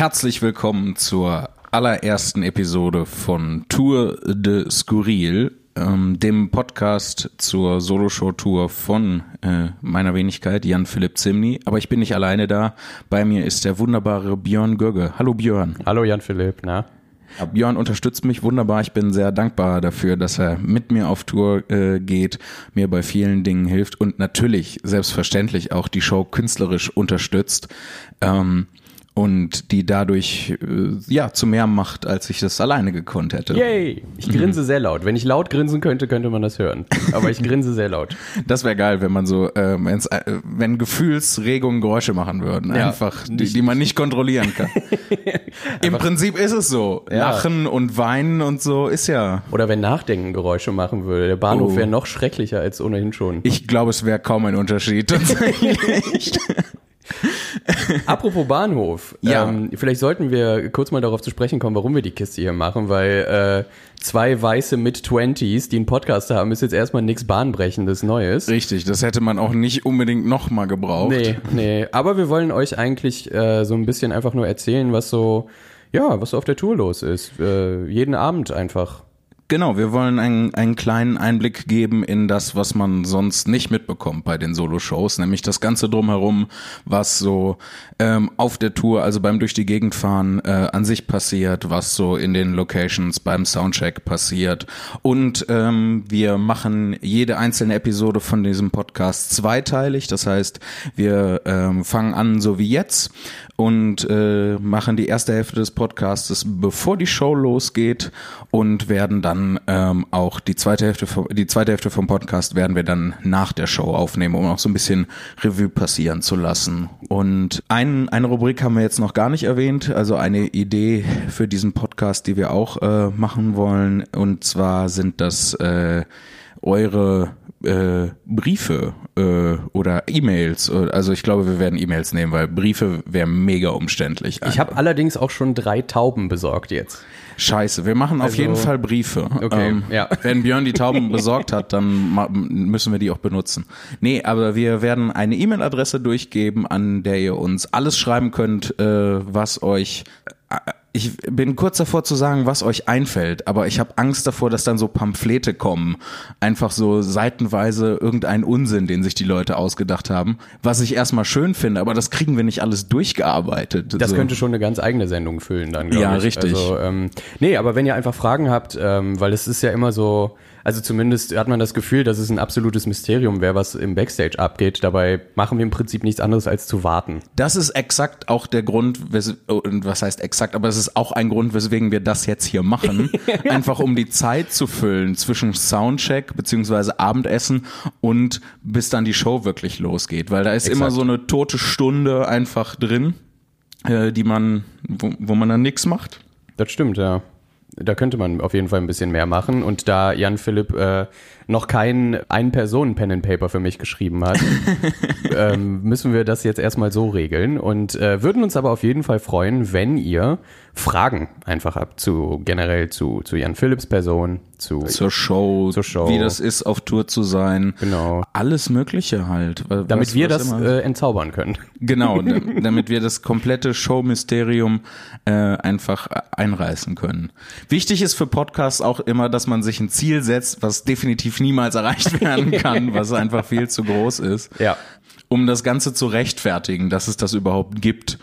Herzlich willkommen zur allerersten Episode von Tour de Skurril, ähm, dem Podcast zur Soloshow-Tour von äh, meiner Wenigkeit, Jan-Philipp Zimny. Aber ich bin nicht alleine da. Bei mir ist der wunderbare Björn Gögge. Hallo Björn. Hallo Jan-Philipp, na? Ja, Björn unterstützt mich wunderbar. Ich bin sehr dankbar dafür, dass er mit mir auf Tour äh, geht, mir bei vielen Dingen hilft und natürlich selbstverständlich auch die Show künstlerisch unterstützt. Ähm, und die dadurch äh, ja zu mehr macht, als ich das alleine gekonnt hätte. Yay! Ich grinse sehr laut. Wenn ich laut grinsen könnte, könnte man das hören. Aber ich grinse sehr laut. Das wäre geil, wenn man so, ähm, wenn's, äh, wenn Gefühlsregungen Geräusche machen würden, Ja, einfach, die, die man nicht kontrollieren kann. Im Prinzip ist es so. Ja. Lachen und weinen und so ist ja. Oder wenn Nachdenken Geräusche machen würde. Der Bahnhof Oh. wäre noch schrecklicher als ohnehin schon. Ich glaube, es wäre kaum ein Unterschied tatsächlich. Apropos Bahnhof. Ja. Ähm, vielleicht sollten wir kurz mal darauf zu sprechen kommen, warum wir die Kiste hier machen, weil äh, zwei weiße Mid-Twenties, die einen Podcast haben, ist jetzt erstmal nichts Bahnbrechendes Neues. Richtig, das hätte man auch nicht unbedingt nochmal gebraucht. Nee, nee. Aber wir wollen euch eigentlich äh, so ein bisschen einfach nur erzählen, was so, ja, was so auf der Tour los ist. Äh, jeden Abend einfach. Genau, wir wollen einen, einen kleinen Einblick geben in das, was man sonst nicht mitbekommt bei den Solo-Shows, nämlich das Ganze drumherum, was so ähm, auf der Tour, also beim durch die Gegend fahren, äh, an sich passiert, was so in den Locations beim Soundcheck passiert. Und ähm, wir machen jede einzelne Episode von diesem Podcast zweiteilig. Das heißt, wir ähm, fangen an so wie jetzt und äh, machen die erste Hälfte des Podcasts, bevor die Show losgeht und werden dann ähm, auch die zweite Hälfte vom, die zweite Hälfte vom Podcast werden wir dann nach der Show aufnehmen, um auch so ein bisschen Revue passieren zu lassen. Und ein, eine Rubrik haben wir jetzt noch gar nicht erwähnt, also eine Idee für diesen Podcast, die wir auch äh, machen wollen. Und zwar sind das äh, eure äh, Briefe äh, oder E-Mails. Also ich glaube, wir werden E-Mails nehmen, weil Briefe wäre mega umständlich. Ich habe allerdings auch schon drei Tauben besorgt jetzt. Scheiße, wir machen auf Also- jeden Fall Briefe. Ähm, Okay, ja. Wenn Björn die Tauben besorgt hat, dann müssen wir die auch benutzen. Nee, aber wir werden eine E-Mail-Adresse durchgeben, an der ihr uns alles schreiben könnt, äh, was euch äh, ich bin kurz davor zu sagen, was euch einfällt, aber ich habe Angst davor, dass dann so Pamphlete kommen. Einfach so seitenweise irgendein Unsinn, den sich die Leute ausgedacht haben. Was ich erstmal schön finde, aber das kriegen wir nicht alles durchgearbeitet. Das so. könnte schon eine ganz eigene Sendung füllen dann, glaube Ja, ich. richtig. Also, ähm, nee, aber wenn ihr einfach Fragen habt, ähm, weil es ist ja immer so, also zumindest hat man das Gefühl, dass es ein absolutes Mysterium wäre, was im Backstage abgeht. Dabei machen wir im Prinzip nichts anderes als zu warten. Das ist exakt auch der Grund, was heißt exakt, aber es ist auch ein Grund, weswegen wir das jetzt hier machen. Einfach um die Zeit zu füllen zwischen Soundcheck beziehungsweise Abendessen und bis dann die Show wirklich losgeht. Weil da ist Exakt. immer so eine tote Stunde einfach drin, äh, die man, wo, wo man dann nichts macht. Das stimmt, ja. Da könnte man auf jeden Fall ein bisschen mehr machen. Und da Jan Philipp äh, noch kein Ein-Personen-Pen and Paper für mich geschrieben hat, ähm, müssen wir das jetzt erstmal so regeln. Und äh, würden uns aber auf jeden Fall freuen, wenn ihr Fragen einfach habt zu generell zu, zu Jan Philipps Person, zu Zur Show, Zur Show. wie das ist, auf Tour zu sein. Genau. Alles Mögliche halt. Was- damit wir das äh, entzaubern können. Genau, da- damit wir das komplette Show-Mysterium äh, einfach einreißen können. Wichtig ist für Podcasts auch immer, dass man sich ein Ziel setzt, was definitiv niemals erreicht werden kann, was einfach viel zu groß ist, Ja. um das Ganze zu rechtfertigen, dass es das überhaupt gibt.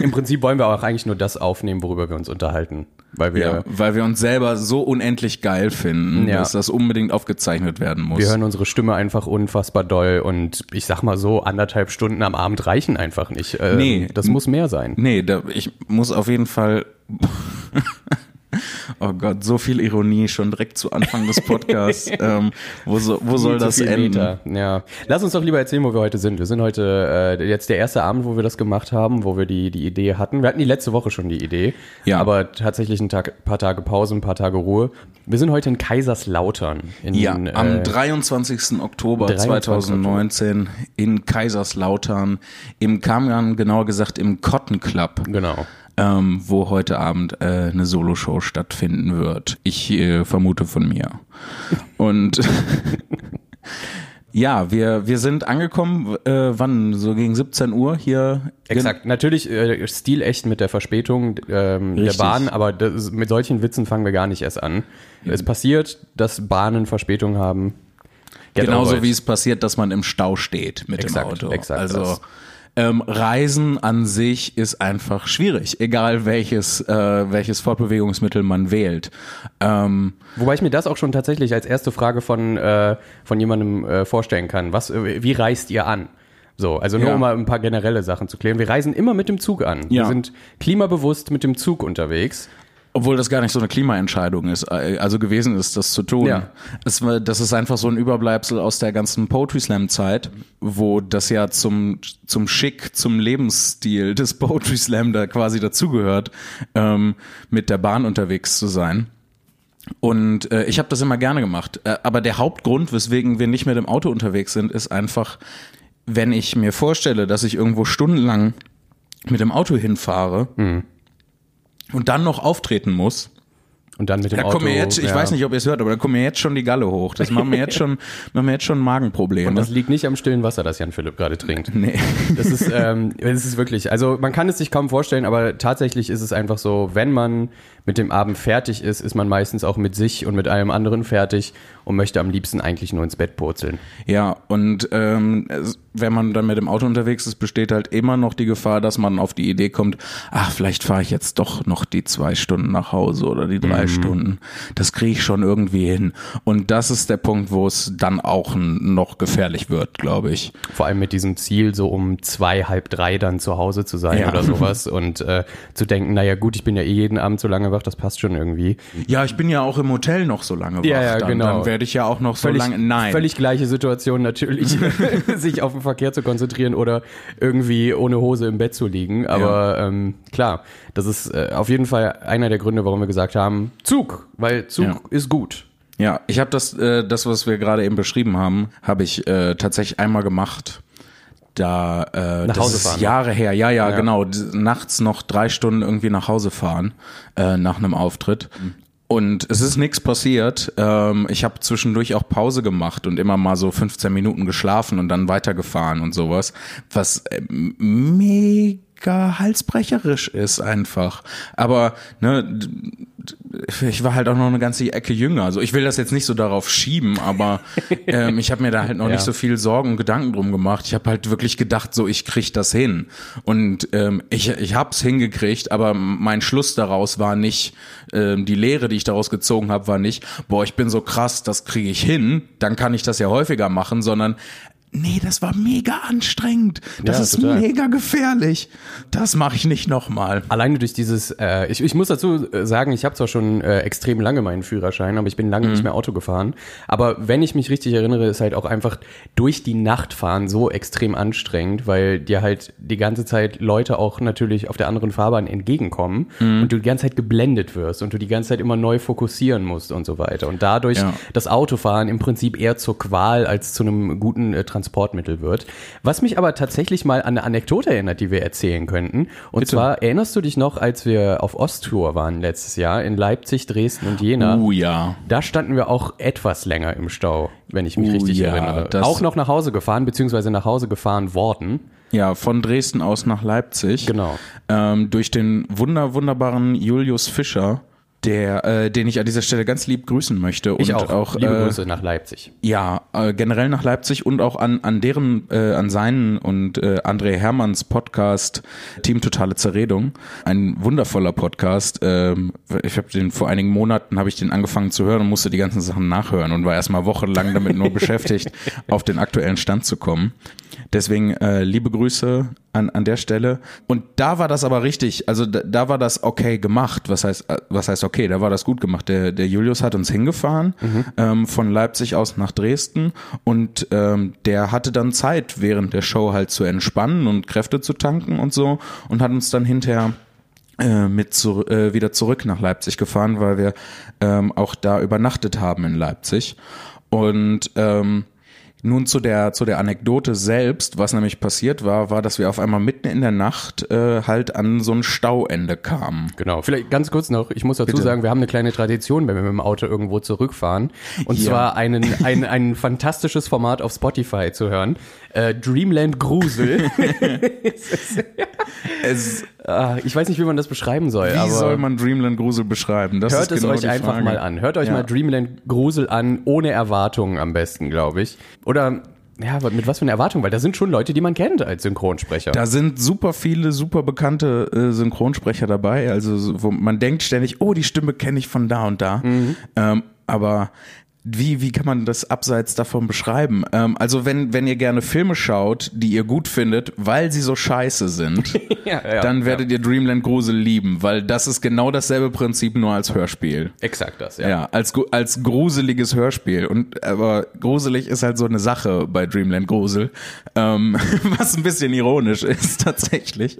Im Prinzip wollen wir auch eigentlich nur das aufnehmen, worüber wir uns unterhalten. Weil wir, Ja, weil wir uns selber so unendlich geil finden, Ja. dass das unbedingt aufgezeichnet werden muss. wir hören unsere Stimme einfach unfassbar doll und ich sag mal so, anderthalb Stunden am Abend reichen einfach nicht. Ähm, Nee. Das muss mehr sein. Nee, da, ich muss auf jeden Fall. Oh Gott, so viel Ironie schon direkt zu Anfang des Podcasts. ähm, wo, so, wo soll das enden? Meter. Ja. Lass uns doch lieber erzählen, wo wir heute sind. Wir sind heute äh, jetzt der erste Abend, wo wir das gemacht haben, wo wir die, die Idee hatten. Wir hatten die letzte Woche schon die Idee. Ja. Aber tatsächlich ein Tag, paar Tage Pause, ein paar Tage Ruhe. Wir sind heute in Kaiserslautern. In, Ja, äh, am 23. Oktober 23. 2019 in Kaiserslautern, im Kamian, genauer gesagt im Cotton Club. Genau. Ähm, wo heute Abend äh, eine Soloshow stattfinden wird. Ich äh, vermute von mir. Und Ja, wir, wir sind angekommen, äh, wann? So gegen 17 Uhr hier. Exakt. Natürlich äh, stilecht mit der Verspätung ähm, der. Bahn, aber das, mit solchen Witzen fangen wir gar nicht erst an. Es passiert, dass Bahnen Verspätung haben. Get Genauso wie es passiert, dass man im Stau steht mit Exakt, dem Auto. exakt also das. Ähm, Reisen an sich ist einfach schwierig, egal welches äh, welches Fortbewegungsmittel man wählt. Ähm, Wobei ich mir das auch schon tatsächlich als erste Frage von, äh, von jemandem äh, vorstellen kann. Was, äh, wie reist ihr an? So, also nur Ja. um mal ein paar generelle Sachen zu klären. Wir reisen immer mit dem Zug an. Wir Ja. sind klimabewusst mit dem Zug unterwegs. Obwohl das gar nicht so eine Klimaentscheidung ist, äh, also gewesen ist, das zu tun. Ja. Es das ist einfach so ein Überbleibsel aus der ganzen Poetry Slam Zeit, wo das ja zum, zum Schick, zum Lebensstil des Poetry Slam da quasi dazugehört, ähm, mit der Bahn unterwegs zu sein. Und äh, ich habe das immer gerne gemacht. Äh, aber der Hauptgrund, weswegen wir nicht mit dem Auto unterwegs sind, ist einfach, wenn ich mir vorstelle, dass ich irgendwo stundenlang mit dem Auto hinfahre und dann noch auftreten muss, Und dann mit dem da Auto. kommen jetzt, ich ja. weiß nicht, ob ihr es hört, aber da kommen mir jetzt schon die Galle hoch. Das machen mir jetzt schon, machen mir jetzt schon Magenprobleme. Und das liegt nicht am stillen Wasser, das Jan Philipp gerade trinkt. nee. Das ist, ähm, das ist wirklich, also man kann es sich kaum vorstellen, aber tatsächlich ist es einfach so, wenn man mit dem Abend fertig ist, ist man meistens auch mit sich und mit allem anderen fertig und möchte am liebsten eigentlich nur ins Bett purzeln. Ja, und ähm, wenn man dann mit dem Auto unterwegs ist, besteht halt immer noch die Gefahr, dass man auf die Idee kommt, ach, vielleicht fahre ich jetzt doch noch die zwei Stunden nach Hause oder die drei Stunden. Das kriege ich schon irgendwie hin. Und das ist der Punkt, wo es dann auch noch gefährlich wird, glaube ich. Vor allem mit diesem Ziel, so um zwei, halb drei dann zu Hause zu sein Ja. oder sowas und äh, zu denken, naja gut, ich bin ja eh jeden Abend so lange wach, das passt schon irgendwie. Ja, ich bin ja auch im Hotel noch so lange wach. Ja, ja, dann, genau. Dann werde ich ja auch noch so lange. Nein. Völlig gleiche Situation natürlich, sich auf den Verkehr zu konzentrieren oder irgendwie ohne Hose im Bett zu liegen. Aber ähm, klar, das ist äh, auf jeden Fall einer der Gründe, warum wir gesagt haben, Zug, weil Zug Ja. ist gut. Ja, ich habe das, äh, das, was wir gerade eben beschrieben haben, habe ich äh, tatsächlich einmal gemacht. Da äh, Nach das Hause ist fahren, Jahre her, ja, ja, Ja. genau. Nachts noch drei Stunden irgendwie nach Hause fahren äh, nach einem Auftritt. Und es ist nichts passiert. Ähm, ich habe zwischendurch auch Pause gemacht und immer mal so 15 Minuten geschlafen und dann weitergefahren und sowas, was äh, mega halsbrecherisch ist einfach. Aber ne, ich war halt auch noch eine ganze Ecke jünger. Also ich will das jetzt nicht so darauf schieben, aber ähm, ich habe mir da halt noch Ja. nicht so viel Sorgen und Gedanken drum gemacht. Ich habe halt wirklich gedacht, so ich krieg das hin. Und ähm, ich, ich habe es hingekriegt, aber mein Schluss daraus war nicht, ähm, die Lehre, die ich daraus gezogen habe, war nicht, boah, ich bin so krass, das kriege ich hin, dann kann ich das ja häufiger machen, sondern Nee, das war mega anstrengend. Das Ja, ist total. mega gefährlich. Das mache ich nicht nochmal. Alleine durch dieses, äh, ich, ich muss dazu äh, sagen, ich habe zwar schon äh, extrem lange meinen Führerschein, aber ich bin lange nicht mehr Auto gefahren. Aber wenn ich mich richtig erinnere, ist halt auch einfach durch die Nacht fahren so extrem anstrengend, weil dir halt die ganze Zeit Leute auch natürlich auf der anderen Fahrbahn entgegenkommen und du die ganze Zeit geblendet wirst und du die ganze Zeit immer neu fokussieren musst und so weiter. Und dadurch Ja. das Autofahren im Prinzip eher zur Qual als zu einem guten äh, Transportmittel wird. Was mich aber tatsächlich mal an eine Anekdote erinnert, die wir erzählen könnten. Und zwar erinnerst du dich noch, als wir auf Osttour waren letztes Jahr in Leipzig, Dresden und Jena? Uh ja. Da standen wir auch etwas länger im Stau, wenn ich mich Uh, richtig ja, erinnere. Auch noch nach Hause gefahren, beziehungsweise nach Hause gefahren worden. Ja, von Dresden aus nach Leipzig. Genau. Ähm, durch den wunder, wunderbaren Julius Fischer, der, äh, den ich an dieser Stelle ganz lieb grüßen möchte. Ich und auch. Liebe äh, Grüße nach Leipzig. Ja, äh, generell nach Leipzig und auch an, an deren, äh, an seinen und äh, André Hermanns Podcast Team Totale Zerredung. Ein wundervoller Podcast. Ähm, ich habe den vor einigen Monaten habe ich den angefangen zu hören und musste die ganzen Sachen nachhören und war erstmal wochenlang damit nur beschäftigt, auf den aktuellen Stand zu kommen. Deswegen äh, liebe Grüße an, an der Stelle. Und da war das aber richtig, also da, da war das okay gemacht. Was heißt, äh, was heißt okay? Da war das gut gemacht. Der, der Julius hat uns hingefahren ähm, von Leipzig aus nach Dresden und ähm, der hatte dann Zeit während der Show halt zu entspannen und Kräfte zu tanken und so und hat uns dann hinterher äh, mit zu, äh, wieder zurück nach Leipzig gefahren, weil wir ähm, auch da übernachtet haben in Leipzig. Und ähm, Nun zu der zu der Anekdote selbst, was nämlich passiert war, war, dass wir auf einmal mitten in der Nacht äh, halt an so ein Stauende kamen. Genau, vielleicht ganz kurz noch, ich muss dazu Bitte. sagen, wir haben eine kleine Tradition, wenn wir mit dem Auto irgendwo zurückfahren. Und Ja. zwar einen, ein, ein fantastisches Format auf Spotify zu hören. Äh, Dreamland Grusel. Es, ich weiß nicht, wie man das beschreiben soll, wie aber soll man Dreamland Grusel beschreiben? Das hört es genau euch einfach Frage. mal an. Hört euch Ja. mal Dreamland Grusel an, ohne Erwartungen am besten, glaube ich. Oder, ja, mit was für einer Erwartung? Weil da sind schon Leute, die man kennt als Synchronsprecher. Da sind super viele, super bekannte äh, Synchronsprecher dabei. Also man denkt ständig, oh, die Stimme kenne ich von da und da. Mhm. Ähm, aber wie, wie kann man das abseits davon beschreiben? Ähm, also wenn, wenn ihr gerne Filme schaut, die ihr gut findet, weil sie so scheiße sind, Ja, ja, dann ja. werdet ihr Dreamland Grusel lieben, weil das ist genau dasselbe Prinzip, nur als Hörspiel. Exakt das, ja. Ja, als, als gruseliges Hörspiel. Und aber gruselig ist halt so eine Sache bei Dreamland Grusel, ähm, was ein bisschen ironisch ist tatsächlich.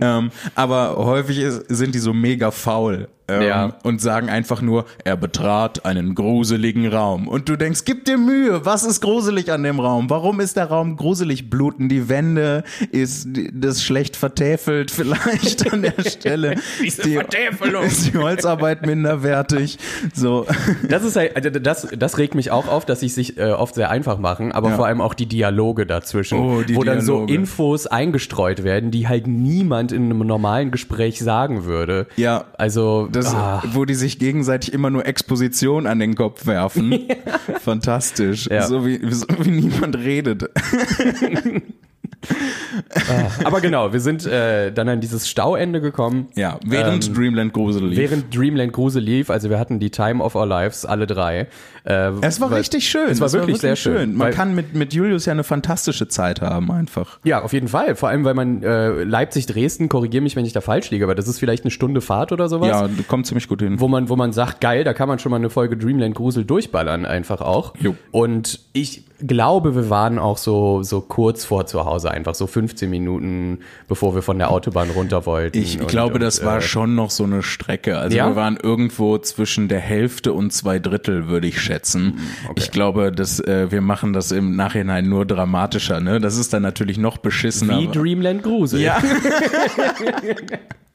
Ähm, aber häufig ist, sind die so mega faul. Ähm, Ja. Und sagen einfach nur, er betrat einen gruseligen Raum. Und du denkst, gib dir Mühe, was ist gruselig an dem Raum? Warum ist der Raum gruselig? Bluten die Wände? Ist das schlecht vertäfelt vielleicht an der Stelle? Diese Ist die, Vertäfelung. ist die Holzarbeit minderwertig? So. Das ist halt, also das, das regt mich auch auf, dass sie sich äh, oft sehr einfach machen, aber Ja. vor allem auch die Dialoge dazwischen, Oh, die wo dann so Dialoge. Infos eingestreut werden, die halt niemand in einem normalen Gespräch sagen würde. Ja. Also, Das, ah, wo die sich gegenseitig immer nur Exposition an den Kopf werfen. Fantastisch. Ja. So, wie, so wie niemand redet. aber genau, wir sind äh, dann an dieses Stauende gekommen. Ja, während Ähm, Dreamland Grusel lief. Während Dreamland Grusel lief, also wir hatten die Time of Our Lives, alle drei. Äh, es war weil- richtig schön. Es war wirklich sehr schön. Man weil- kann mit, mit Julius ja eine fantastische Zeit haben, einfach. Ja, auf jeden Fall. Vor allem, weil man äh, Leipzig-Dresden, korrigier mich, wenn ich da falsch liege, aber das ist vielleicht eine Stunde Fahrt oder sowas. Ja, kommt ziemlich gut hin. wo man, wo man sagt, geil, da kann man schon mal eine Folge Dreamland Grusel durchballern, einfach auch. Jo. Und ich glaube, wir waren auch so, so kurz vor zu Hause, einfach so 15 Minuten, bevor wir von der Autobahn runter wollten. Ich Und- glaube, und, das war äh, schon noch so eine Strecke. Also Ja? wir waren irgendwo zwischen der Hälfte und zwei Drittel, würde ich schätzen. Ich glaube, dass äh, wir machen das im Nachhinein nur dramatischer. Ne, das ist dann natürlich noch beschissener. Wie Dreamland Grusel. ja.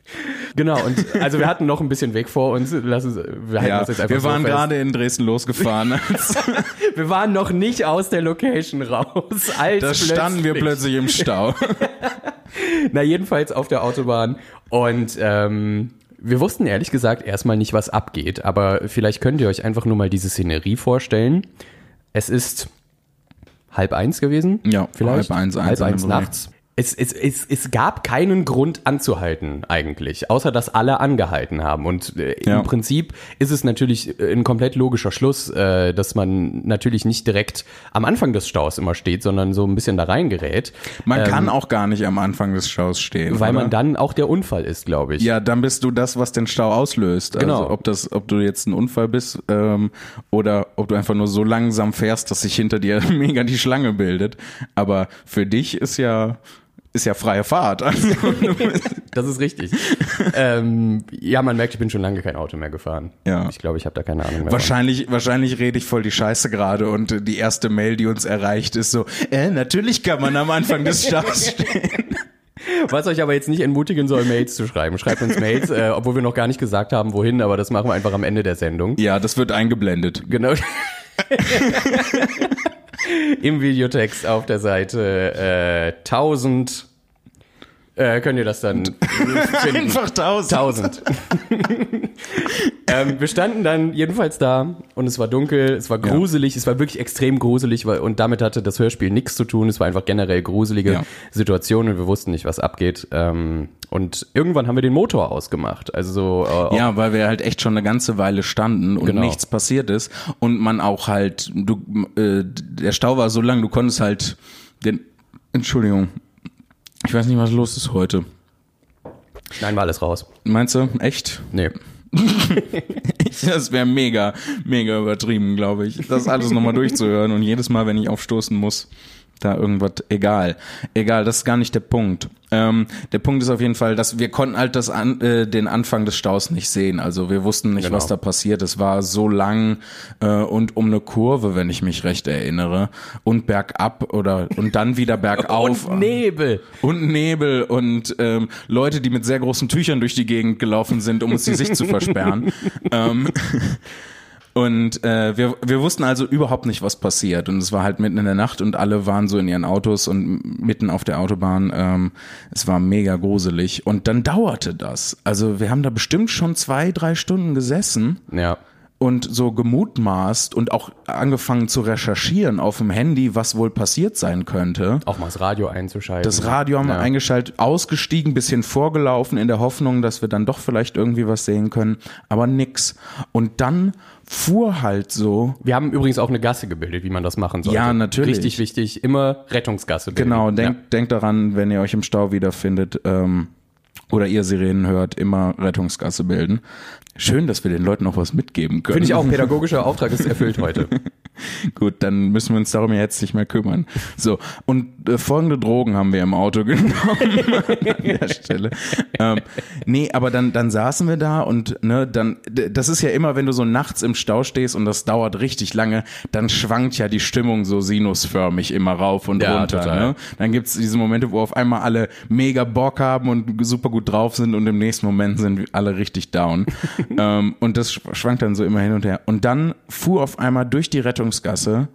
Genau, und also wir hatten noch ein bisschen Weg vor uns. Lass uns, wir Ja, das jetzt einfach wir so waren fest. gerade in Dresden losgefahren. Wir waren noch nicht aus der Location raus. Als da standen wir plötzlich im Stau. Na, jedenfalls auf der Autobahn. Und ähm, wir wussten ehrlich gesagt erstmal nicht, was abgeht. Aber vielleicht könnt ihr euch einfach nur mal diese Szenerie vorstellen. Es ist halb eins gewesen. Ja, vielleicht. halb eins, eins halb eins nachts. Es, es, es, es gab keinen Grund anzuhalten eigentlich, außer dass alle angehalten haben. Und äh, Ja. im Prinzip ist es natürlich äh, ein komplett logischer Schluss, äh, dass man natürlich nicht direkt am Anfang des Staus immer steht, sondern so ein bisschen da reingerät. Man kann auch gar nicht am Anfang des Staus stehen. Ähm, Weil oder? man dann auch der Unfall ist, glaube ich. Ja, dann bist du das, was den Stau auslöst. Genau. Also ob das, ob du jetzt ein Unfall bist ähm, oder ob du einfach nur so langsam fährst, dass sich hinter dir mega die Schlange bildet. Aber für dich ist ja ist ja freie Fahrt. Also, Das ist richtig. ähm, ja, man merkt, ich bin schon lange kein Auto mehr gefahren. Ja. Ich glaube, ich habe da keine Ahnung mehr. von. wahrscheinlich, wahrscheinlich rede ich voll die Scheiße gerade und die erste Mail, die uns erreicht, ist so: äh, Natürlich kann man am Anfang des Staus stehen. Was euch aber jetzt nicht entmutigen soll, Mails zu schreiben. Schreibt uns Mails, äh, obwohl wir noch gar nicht gesagt haben, wohin, aber das machen wir einfach am Ende der Sendung. Ja, das wird eingeblendet. Genau. Im Videotext auf der Seite äh, 1000 äh, könnt ihr das dann finden. Einfach tausend. 1000. ähm, wir standen dann jedenfalls da und es war dunkel, es war gruselig, es war wirklich extrem gruselig weil, und damit hatte das Hörspiel nichts zu tun. Es war einfach generell gruselige Ja. Situation und wir wussten nicht, was abgeht. Ähm, und irgendwann haben wir den Motor ausgemacht. Also so, äh, Ja, weil wir halt echt schon eine ganze Weile standen und Genau. nichts passiert ist und man auch halt, du, äh, der Stau war so lang, du konntest halt den, Entschuldigung, ich weiß nicht, was los ist heute. nein, war alles raus. Meinst du? Echt? Nee. Das wäre mega, mega übertrieben, glaube ich, das alles nochmal durchzuhören und jedes Mal, wenn ich aufstoßen muss, da irgendwas, egal. Egal, das ist gar nicht der Punkt. Ähm, der Punkt ist auf jeden Fall, dass wir konnten halt das an, äh, den Anfang des Staus nicht sehen. Also wir wussten nicht, Genau. was da passiert. Es war so lang äh, und um eine Kurve, wenn ich mich recht erinnere, und bergab oder und dann wieder bergauf. Und Nebel. Und Nebel und ähm, Leute, die mit sehr großen Tüchern durch die Gegend gelaufen sind, um uns die Sicht zu versperren. ähm, und äh, wir, wir wussten also überhaupt nicht, was passiert. Und es war halt mitten in der Nacht und alle waren so in ihren Autos und mitten auf der Autobahn. Ähm, es war mega gruselig. Und dann dauerte das. Also wir haben da bestimmt schon zwei, drei Stunden gesessen Ja. und so gemutmaßt und auch angefangen zu recherchieren auf dem Handy, was wohl passiert sein könnte. Auch mal das Radio einzuschalten. Das Radio haben wir ja. eingeschaltet, ausgestiegen, bisschen vorgelaufen in der Hoffnung, dass wir dann doch vielleicht irgendwie was sehen können, aber nix. Und dann fuhr halt so, Wir haben übrigens auch eine Gasse gebildet, wie man das machen sollte. Ja, natürlich. Richtig wichtig, immer Rettungsgasse bilden. genau, denkt, denkt daran, wenn ihr euch im Stau wiederfindet ähm, oder ihr Sirenen hört, immer Rettungsgasse bilden. Schön, dass wir den Leuten auch was mitgeben können. Finde ich auch, pädagogischer Auftrag ist erfüllt heute. Gut, dann müssen wir uns darum jetzt nicht mehr kümmern. So, und äh, folgende Drogen haben wir im Auto genommen an der Stelle. Ähm, nee, aber dann, dann saßen wir da und ne, dann, das ist ja immer, wenn du so nachts im Stau stehst und das dauert richtig lange, dann schwankt ja die Stimmung so sinusförmig immer rauf und Ja, runter. total. Ne? Dann gibt's diese Momente, wo auf einmal alle mega Bock haben und super gut drauf sind und im nächsten Moment sind alle richtig down. ähm, und das sch- schwankt dann so immer hin und her. Und dann fuhr auf einmal durch die Rettungsgasse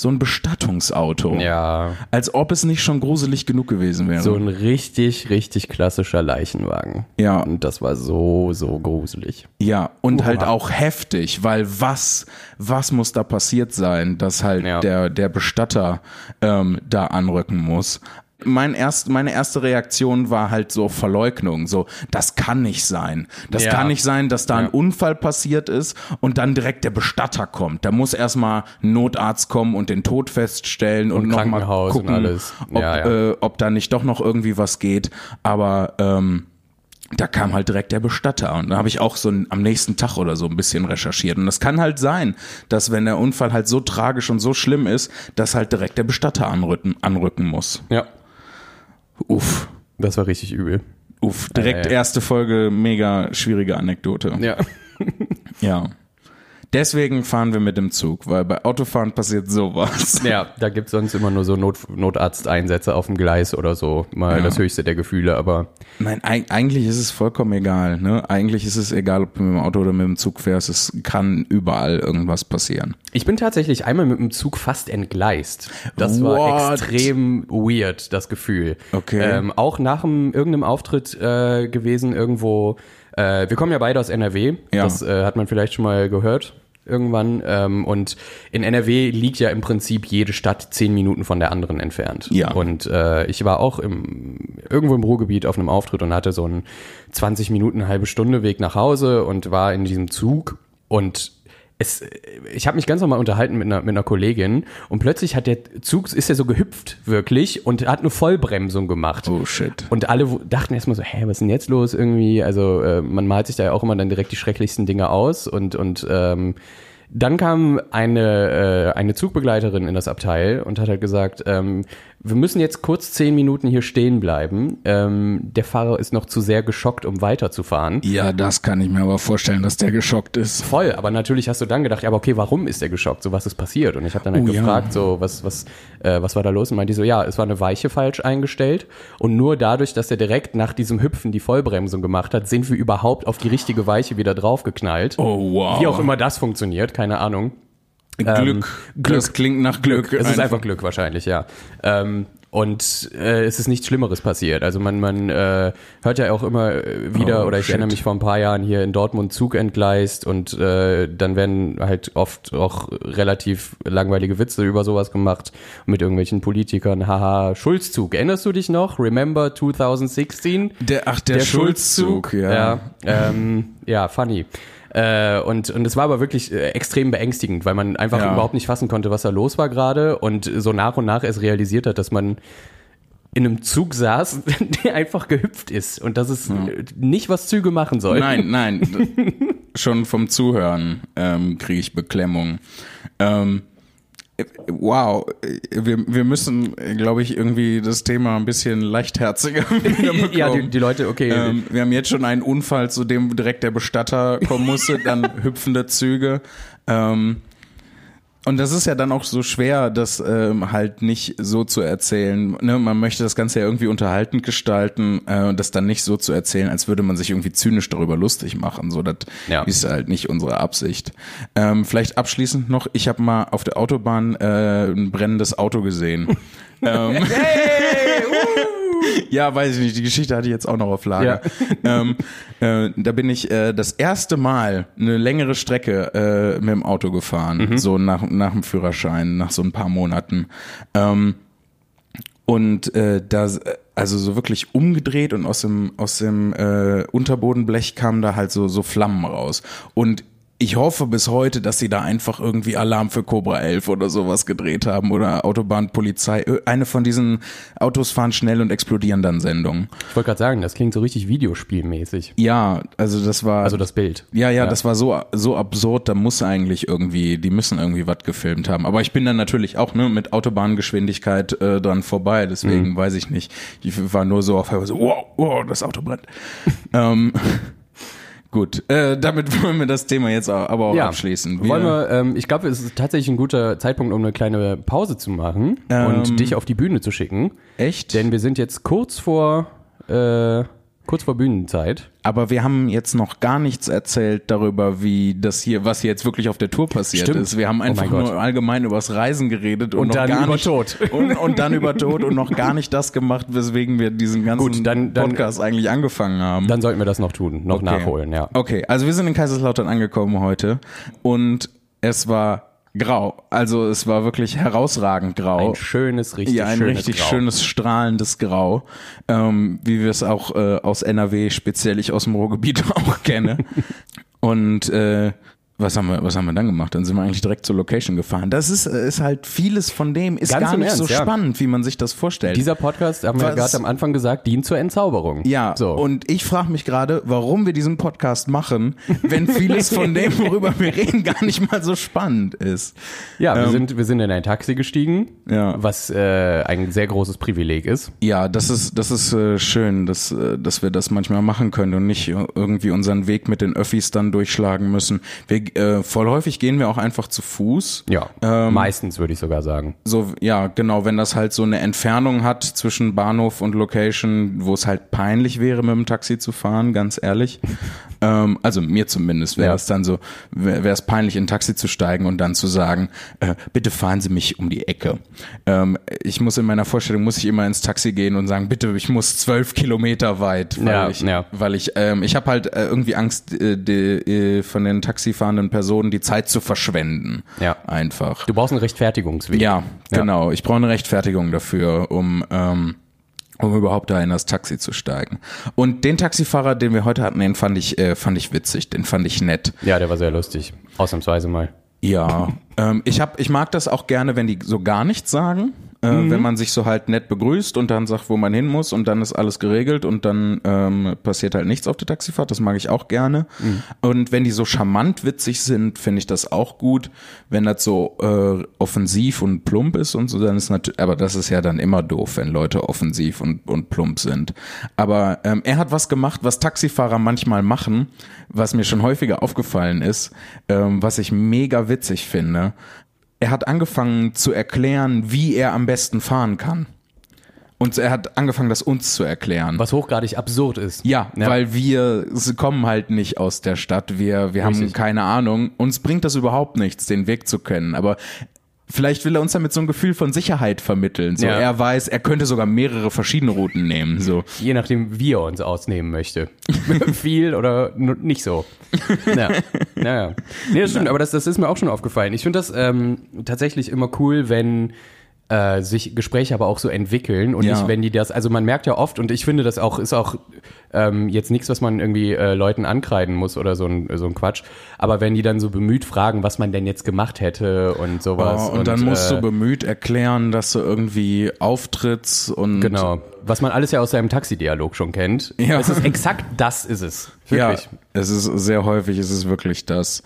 so ein Bestattungsauto. Ja. Als ob es nicht schon gruselig genug gewesen wäre. So ein richtig, richtig klassischer Leichenwagen. Ja. Und das war so, so gruselig. Ja, und halt auch heftig, weil was, was muss da passiert sein, dass halt Ja. der, der Bestatter ähm, da anrücken muss. Mein erst, meine erste Reaktion war halt so Verleugnung, so, das kann nicht sein. Das Ja. kann nicht sein, dass da ein Ja. Unfall passiert ist und dann direkt der Bestatter kommt. Da muss erstmal ein Notarzt kommen und den Tod feststellen und, Und nochmal gucken, alles. ob, ja. Äh, ob da nicht doch noch irgendwie was geht. Aber ähm, da kam halt direkt der Bestatter und da habe ich auch so ein, am nächsten Tag oder so ein bisschen recherchiert und das kann halt sein, dass wenn der Unfall halt so tragisch und so schlimm ist, dass halt direkt der Bestatter anrücken, anrücken muss. Ja. Uff, Das war richtig übel. uff, direkt Äh, erste Folge, mega schwierige Anekdote. Ja. Ja. Deswegen fahren wir mit dem Zug, weil bei Autofahren passiert sowas. Ja, da gibt's sonst immer nur so Not, Notarzteinsätze auf dem Gleis oder so. Mal Ja. das höchste der Gefühle, aber Nein, eig- eigentlich ist es vollkommen egal. Ne? Eigentlich ist es egal, ob du mit dem Auto oder mit dem Zug fährst. Es kann überall irgendwas passieren. ich bin tatsächlich einmal mit dem Zug fast entgleist. Das war What? extrem weird, das Gefühl. Okay. Ähm, auch nach einem, irgendeinem Auftritt äh, gewesen irgendwo. Äh, wir kommen ja beide aus NRW. Ja. Das äh, hat man vielleicht schon mal gehört irgendwann. Ähm, und in NRW liegt ja im Prinzip jede Stadt zehn Minuten von der anderen entfernt. Ja. Und äh, ich war auch im, irgendwo im Ruhrgebiet auf einem Auftritt und hatte so einen 20 Minuten, eine halbe Stunde Weg nach Hause und war in diesem Zug und es, ich habe mich ganz normal unterhalten mit einer, mit einer Kollegin und plötzlich hat der Zug, ist er so gehüpft wirklich und hat eine Vollbremsung gemacht. Oh shit. Und alle dachten erstmal so, hä, was ist denn jetzt los irgendwie? Also äh, man malt sich da ja auch immer dann direkt die schrecklichsten Dinge aus und, und ähm, dann kam eine, äh, eine Zugbegleiterin in das Abteil und hat halt gesagt, ähm, wir müssen jetzt kurz zehn Minuten hier stehen bleiben. Ähm, der Fahrer ist noch zu sehr geschockt, um weiterzufahren. Ja, das kann ich mir aber vorstellen, dass der geschockt ist. Voll, aber natürlich hast du dann gedacht, ja, aber okay, warum ist er geschockt? So, was ist passiert? Und ich habe dann halt Oh, ja. gefragt, so, was, was, äh, was war da los? Und meinte so, ja, es war eine Weiche falsch eingestellt. Und nur dadurch, dass er direkt nach diesem Hüpfen die Vollbremsung gemacht hat, sind wir überhaupt auf die richtige Weiche wieder draufgeknallt. Oh wow. Wie auch immer das funktioniert, keine Ahnung. Glück. Glück. Das klingt nach Glück. Es ist einfach Glück wahrscheinlich, ja. Ähm, und äh, es ist nichts Schlimmeres passiert. Also man, man äh, hört ja auch immer wieder, Oh, oder ich shit. erinnere mich vor ein paar Jahren hier in Dortmund Zug entgleist und äh, dann werden halt oft auch relativ langweilige Witze über sowas gemacht mit irgendwelchen Politikern. Haha, Schulzzug. Erinnerst du dich noch? Remember 2016? Der, ach, der, Schulzzug, ja. Ja, ähm, ja funny. Äh, und, und es war aber wirklich äh, extrem beängstigend, weil man einfach Ja. überhaupt nicht fassen konnte, was da los war gerade und so nach und nach erst realisiert hat, dass man in einem Zug saß, der einfach gehüpft ist und dass es äh, nicht was Züge machen soll. Nein, nein. Schon vom Zuhören ähm, kriege ich Beklemmung. Ähm, Wow, wir, wir müssen, glaube ich, irgendwie das Thema ein bisschen leichtherziger bekommen. Ja, die, die Leute, okay. Ähm, wir haben jetzt schon einen Unfall, zu dem direkt der Bestatter kommen musste, dann hüpfende Züge. Ähm, und das ist ja dann auch so schwer, das ähm, halt nicht so zu erzählen. Ne? Man möchte das Ganze ja irgendwie unterhaltend gestalten äh, und das dann nicht so zu erzählen, als würde man sich irgendwie zynisch darüber lustig machen. So, das Ja. ist halt nicht unsere Absicht. Ähm, vielleicht abschließend noch, ich habe mal auf der Autobahn äh, ein brennendes Auto gesehen. ähm, ja, weiß ich nicht. Die Geschichte hatte ich jetzt auch noch auf Lager. ähm, äh, da bin ich äh, das erste Mal eine längere Strecke äh, mit dem Auto gefahren, so nach, nach dem Führerschein, nach so ein paar Monaten. Ähm, und äh, da, also so wirklich umgedreht und aus dem, aus dem äh, Unterbodenblech kamen da halt so, so Flammen raus. Und ich hoffe bis heute, dass sie da einfach irgendwie Alarm für Cobra 11 oder sowas gedreht haben oder Autobahnpolizei. Eine von diesen Autos fahren schnell und explodieren dann Sendungen. ich wollte gerade sagen, das klingt so richtig Videospielmäßig. Ja, also das war. Also das Bild. Ja, ja, Ja. das war so, so absurd, da muss eigentlich irgendwie, die müssen irgendwie was gefilmt haben. Aber ich bin dann natürlich auch ne, mit Autobahngeschwindigkeit äh, dran vorbei, deswegen weiß ich nicht. Ich war nur so auf so, wow, wow, das Auto brennt. ähm, gut, äh, damit wollen wir das Thema jetzt auch- aber auch Ja. abschließen. Wollen wir, ähm, ich glaube, es ist tatsächlich ein guter Zeitpunkt, um eine kleine Pause zu machen Ähm. und dich auf die Bühne zu schicken. echt? Denn wir sind jetzt kurz vor, äh, kurz vor Bühnenzeit. Aber wir haben jetzt noch gar nichts erzählt darüber, wie das hier, was hier jetzt wirklich auf der Tour passiert Stimmt. ist. Wir haben Oh einfach Gott. nur allgemein übers Reisen geredet und, Und noch dann gar über nicht, Tod. Und, und dann über Tod und noch gar nicht das gemacht, weswegen wir diesen ganzen Gut, dann- dann- Podcast eigentlich angefangen haben. Dann sollten wir das noch tun, noch Okay. nachholen, ja. Okay, also wir sind in Kaiserslautern angekommen heute und es war grau. Also es war wirklich herausragend grau. Ein schönes, richtig ja, ein schönes richtig Grau. schönes, strahlendes Grau, ähm, wie wir es auch äh, aus NRW, speziell ich aus dem Ruhrgebiet auch kenne. Und äh, was haben wir, was haben wir dann gemacht? Dann sind wir eigentlich direkt zur Location gefahren. Das ist, äh, ist halt vieles von dem ist Ganz gar nicht so Ernst, ja. spannend, wie man sich das vorstellt. Dieser Podcast, haben wir ja gerade am Anfang gesagt, dient zur Entzauberung. ja, so. und ich frage mich gerade, warum wir diesen Podcast machen, wenn vieles von dem, worüber wir reden, gar nicht mal so spannend ist. ja, wir, sind, wir sind in ein Taxi gestiegen, ähm, Ja. was äh, ein sehr großes Privileg ist. Ja, das ist, das ist äh, schön, dass, äh, dass wir das manchmal machen können und nicht irgendwie unseren Weg mit den Öffis dann durchschlagen müssen. Wir, äh, voll häufig gehen wir auch einfach zu Fuß. Ja, Ähm, meistens würde ich sogar sagen. So, ja, genau, wenn das halt so eine Entfernung hat zwischen Bahnhof und Location, wo es halt peinlich wäre, mit dem Taxi zu fahren, ganz ehrlich. Ähm, also mir zumindest wäre Ja. es dann so, wäre es peinlich, in ein Taxi zu steigen und dann zu sagen, äh, bitte fahren Sie mich um die Ecke. Ähm, ich muss in meiner Vorstellung, muss ich immer ins Taxi gehen und sagen, bitte, ich muss zwölf Kilometer weit, weil Ja, ich, ja. weil ich, ähm, ich habe halt äh, irgendwie Angst, äh, die, äh, von den taxifahrenden Personen die Zeit zu verschwenden. Ja. Einfach. Du brauchst einen Rechtfertigungsweg. Ja, genau. Ich brauche eine Rechtfertigung dafür, um, ähm, um überhaupt da in das Taxi zu steigen. Und den Taxifahrer, den wir heute hatten, den fand ich, äh, fand ich witzig, den fand ich nett. Ja, der war sehr lustig. Ausnahmsweise mal. Ja, ähm, ich hab, ich mag das auch gerne, wenn die so gar nichts sagen. Äh, Wenn man sich so halt nett begrüßt und dann sagt, wo man hin muss und dann ist alles geregelt und dann ähm, passiert halt nichts auf der Taxifahrt, das mag ich auch gerne. Und wenn die so charmant witzig sind, finde ich das auch gut. Wenn das so äh, offensiv und plump ist und so, dann ist natürlich, aber das ist ja dann immer doof, wenn Leute offensiv und, und plump sind. Aber ähm, er hat was gemacht, was Taxifahrer manchmal machen, was mir schon häufiger aufgefallen ist, ähm, was ich mega witzig finde er hat angefangen zu erklären, wie er am besten fahren kann. Und er hat angefangen, das uns zu erklären. Was hochgradig absurd ist. Ja, Ja. weil wir kommen halt nicht aus der Stadt. Wir, wir haben keine Ahnung. Uns bringt das überhaupt nichts, den Weg zu kennen. Aber vielleicht will er uns damit so ein Gefühl von Sicherheit vermitteln. So, Ja. er weiß, er könnte sogar mehrere verschiedene Routen nehmen. So. Je nachdem, wie er uns ausnehmen möchte. Viel oder nicht so. Ja. Naja. Nee, das stimmt, aber das, das ist mir auch schon aufgefallen. Ich finde das ähm, tatsächlich immer cool, wenn äh, sich Gespräche aber auch so entwickeln und Ja. nicht, wenn die das, also man merkt ja oft und ich finde das auch, ist auch ähm, jetzt nichts, was man irgendwie äh, Leuten ankreiden muss oder so ein, so ein Quatsch, aber wenn die dann so bemüht fragen, was man denn jetzt gemacht hätte und sowas. Oh, und, dann musst äh, du bemüht erklären, dass du irgendwie auftrittst und Genau. Was man alles ja aus seinem Taxidialog schon kennt. Ja. Es ist exakt das ist es. Wirklich. Ja, es ist sehr häufig, es ist wirklich das.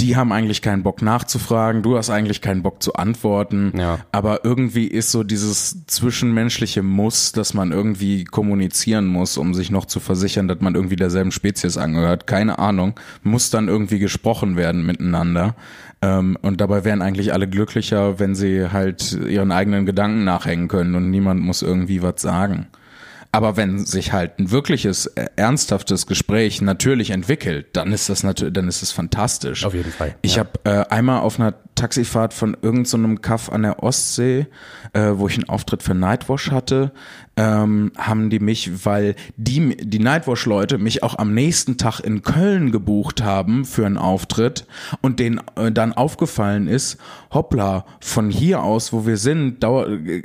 Die haben eigentlich keinen Bock nachzufragen, du hast eigentlich keinen Bock zu antworten, Ja. aber irgendwie ist so dieses zwischenmenschliche Muss, dass man irgendwie kommunizieren muss, um sich noch zu versichern, dass man irgendwie derselben Spezies angehört, keine Ahnung, muss dann irgendwie gesprochen werden miteinander. Ähm, und dabei wären eigentlich alle glücklicher, wenn sie halt ihren eigenen Gedanken nachhängen können und niemand muss irgendwie was sagen. Aber wenn sich halt ein wirkliches, äh, ernsthaftes Gespräch natürlich entwickelt, dann ist das natürlich, dann ist es fantastisch. Auf jeden Fall, Ich ja. habe äh, einmal auf einer Taxifahrt von irgendeinem so Kaff an der Ostsee, äh, wo ich einen Auftritt für Nightwash hatte, ähm, haben die mich, weil die, die Nightwash-Leute mich auch am nächsten Tag in Köln gebucht haben für einen Auftritt und denen äh, dann aufgefallen ist, hoppla, von hier aus, wo wir sind,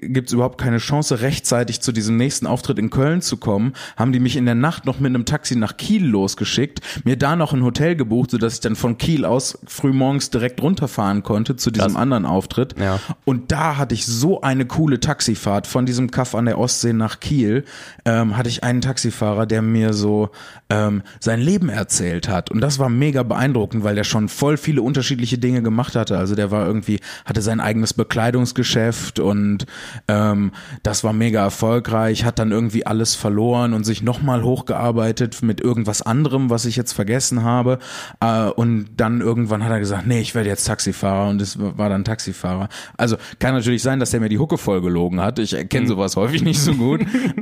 gibt es überhaupt keine Chance, rechtzeitig zu diesem nächsten Auftritt in Köln zu kommen, haben die mich in der Nacht noch mit einem Taxi nach Kiel losgeschickt, mir da noch ein Hotel gebucht, sodass ich dann von Kiel aus frühmorgens direkt runterfahren konnte zu diesem Krass. anderen Auftritt. Ja. Und da hatte ich so eine coole Taxifahrt von diesem Kaff an der Ostsee nach Kiel. Ähm, hatte ich einen Taxifahrer, der mir so ähm, sein Leben erzählt hat. Und das war mega beeindruckend, weil der schon voll viele unterschiedliche Dinge gemacht hatte. Also der war irgendwie, hatte sein eigenes Bekleidungsgeschäft und ähm, das war mega erfolgreich, hat dann irgendwie alles verloren und sich nochmal hochgearbeitet mit irgendwas anderem, was ich jetzt vergessen habe. Äh, und dann irgendwann hat er gesagt, nee, ich werde jetzt Taxifahrer und es war dann Taxifahrer. Also kann natürlich sein, dass der mir die Hucke voll gelogen hat. Ich kenne sowas häufig nicht so gut.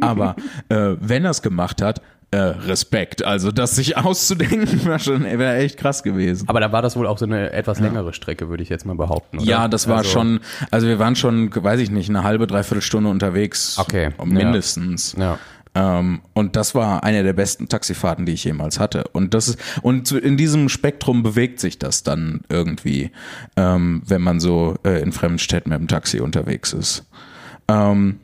Aber äh, wenn er es gemacht hat, äh, Respekt. Also das sich auszudenken war schon wäre echt krass gewesen. Aber da war das wohl auch so eine etwas längere Strecke, würde ich jetzt mal behaupten. Oder? Ja, das war Also, schon, also wir waren schon, weiß ich nicht, eine halbe, dreiviertel Stunde unterwegs. Okay, Mindestens. Ja. Ähm, und das war eine der besten Taxifahrten, die ich jemals hatte. Und das ist, und in diesem Spektrum bewegt sich das dann irgendwie, ähm, wenn man so äh, in fremden Städten mit dem Taxi unterwegs ist. Ähm,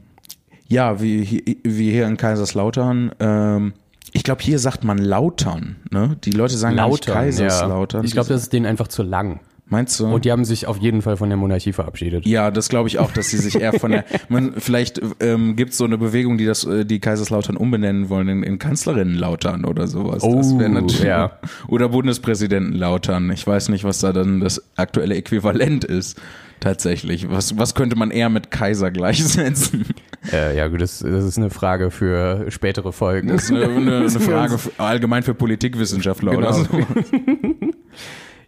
ja, wie, wie hier in Kaiserslautern, ähm, ich glaube, hier sagt man Lautern, ne? Die Leute sagen Lautern, Kaiserslautern. ja. Ich glaube, das ist denen einfach zu lang. Meinst du? Und die haben sich auf jeden Fall von der Monarchie verabschiedet. Ja, das glaube ich auch, dass sie sich eher von der. Man, vielleicht ähm, gibt es so eine Bewegung, die das, äh, die Kaiserslautern umbenennen wollen in, in Kanzlerinnenlautern oder sowas. das Oh, wäre natürlich. ja. Oder Bundespräsidentenlautern. Ich weiß nicht, was da dann das aktuelle Äquivalent ist. Tatsächlich. Was, was könnte man eher mit Kaiser gleichsetzen? Äh, ja, gut, das, das ist eine Frage für spätere Folgen. Das ist eine, eine, eine Frage für, allgemein für Politikwissenschaftler oder Genau. so.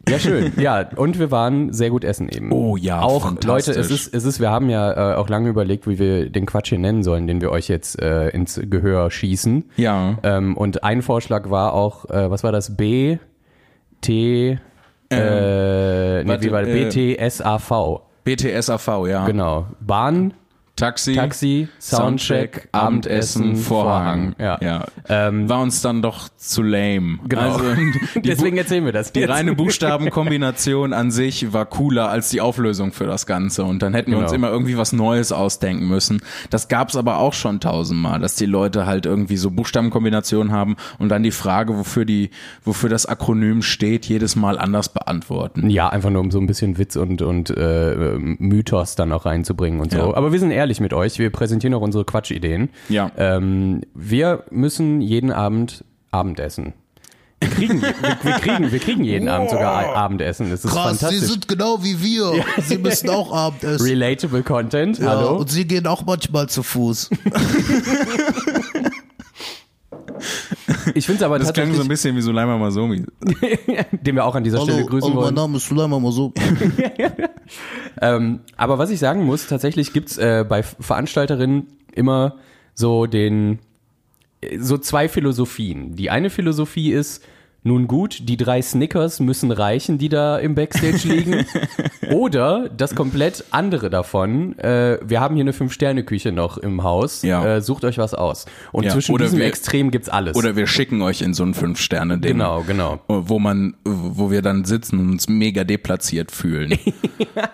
Ja, schön. Ja, und wir waren sehr gut essen eben. Oh ja, Auch. Leute, es ist, es ist, wir haben ja äh, auch lange überlegt, wie wir den Quatsch hier nennen sollen, den wir euch jetzt äh, ins Gehör schießen. Ja. Ähm, und ein Vorschlag war auch, äh, was war das? B, T, äh, nee, warte, wie war äh, BTSAV. BTSAV, ja. Genau. Bahn, Taxi, Taxi, Soundcheck, Abendessen, Vorhang. Vorhang. Ja. ja. Ähm, War uns dann doch zu lame. Genau. Also, Deswegen erzählen wir das. die jetzt. reine Buchstabenkombination an sich war cooler als die Auflösung für das Ganze. Und dann hätten wir uns Genau. immer irgendwie was Neues ausdenken müssen. Das gab's aber auch schon tausendmal, dass die Leute halt irgendwie so Buchstabenkombinationen haben und dann die Frage, wofür die, wofür das Akronym steht, jedes Mal anders beantworten. Ja, einfach nur um so ein bisschen Witz und, und äh, Mythos dann auch reinzubringen und so. Ja. Aber wir sind ehrlich mit euch, wir präsentieren auch unsere Quatschideen. Ja. Ähm, wir müssen jeden Abend Abendessen. Wir kriegen, wir, wir kriegen, wir kriegen jeden Abend sogar Abendessen. Das ist Krass, sie fantastisch. sind genau wie wir. Sie müssen auch Abendessen. Relatable Content, Ja, hallo. und sie gehen auch manchmal zu Fuß. Ich finde es aber Das klang tatsächlich, so ein bisschen wie Suleiman Masomi. den wir auch an dieser Stelle Hallo, grüßen hallo mein wollen. Name ist Sulaiman Maso. Ähm, aber was ich sagen muss, tatsächlich gibt's äh, bei Veranstalterinnen immer so den äh, so zwei Philosophien. Die eine Philosophie ist, nun gut, die drei Snickers müssen reichen, die da im Backstage liegen. Oder das komplett andere davon, äh, wir haben hier eine Fünf-Sterne-Küche noch im Haus, Ja. äh, sucht euch was aus. Und Ja, zwischen oder diesem wir- Extrem gibt's alles. Oder wir schicken euch in so ein Fünf-Sterne-Ding. genau, genau. Wo man, wo wir dann sitzen und uns mega deplatziert fühlen.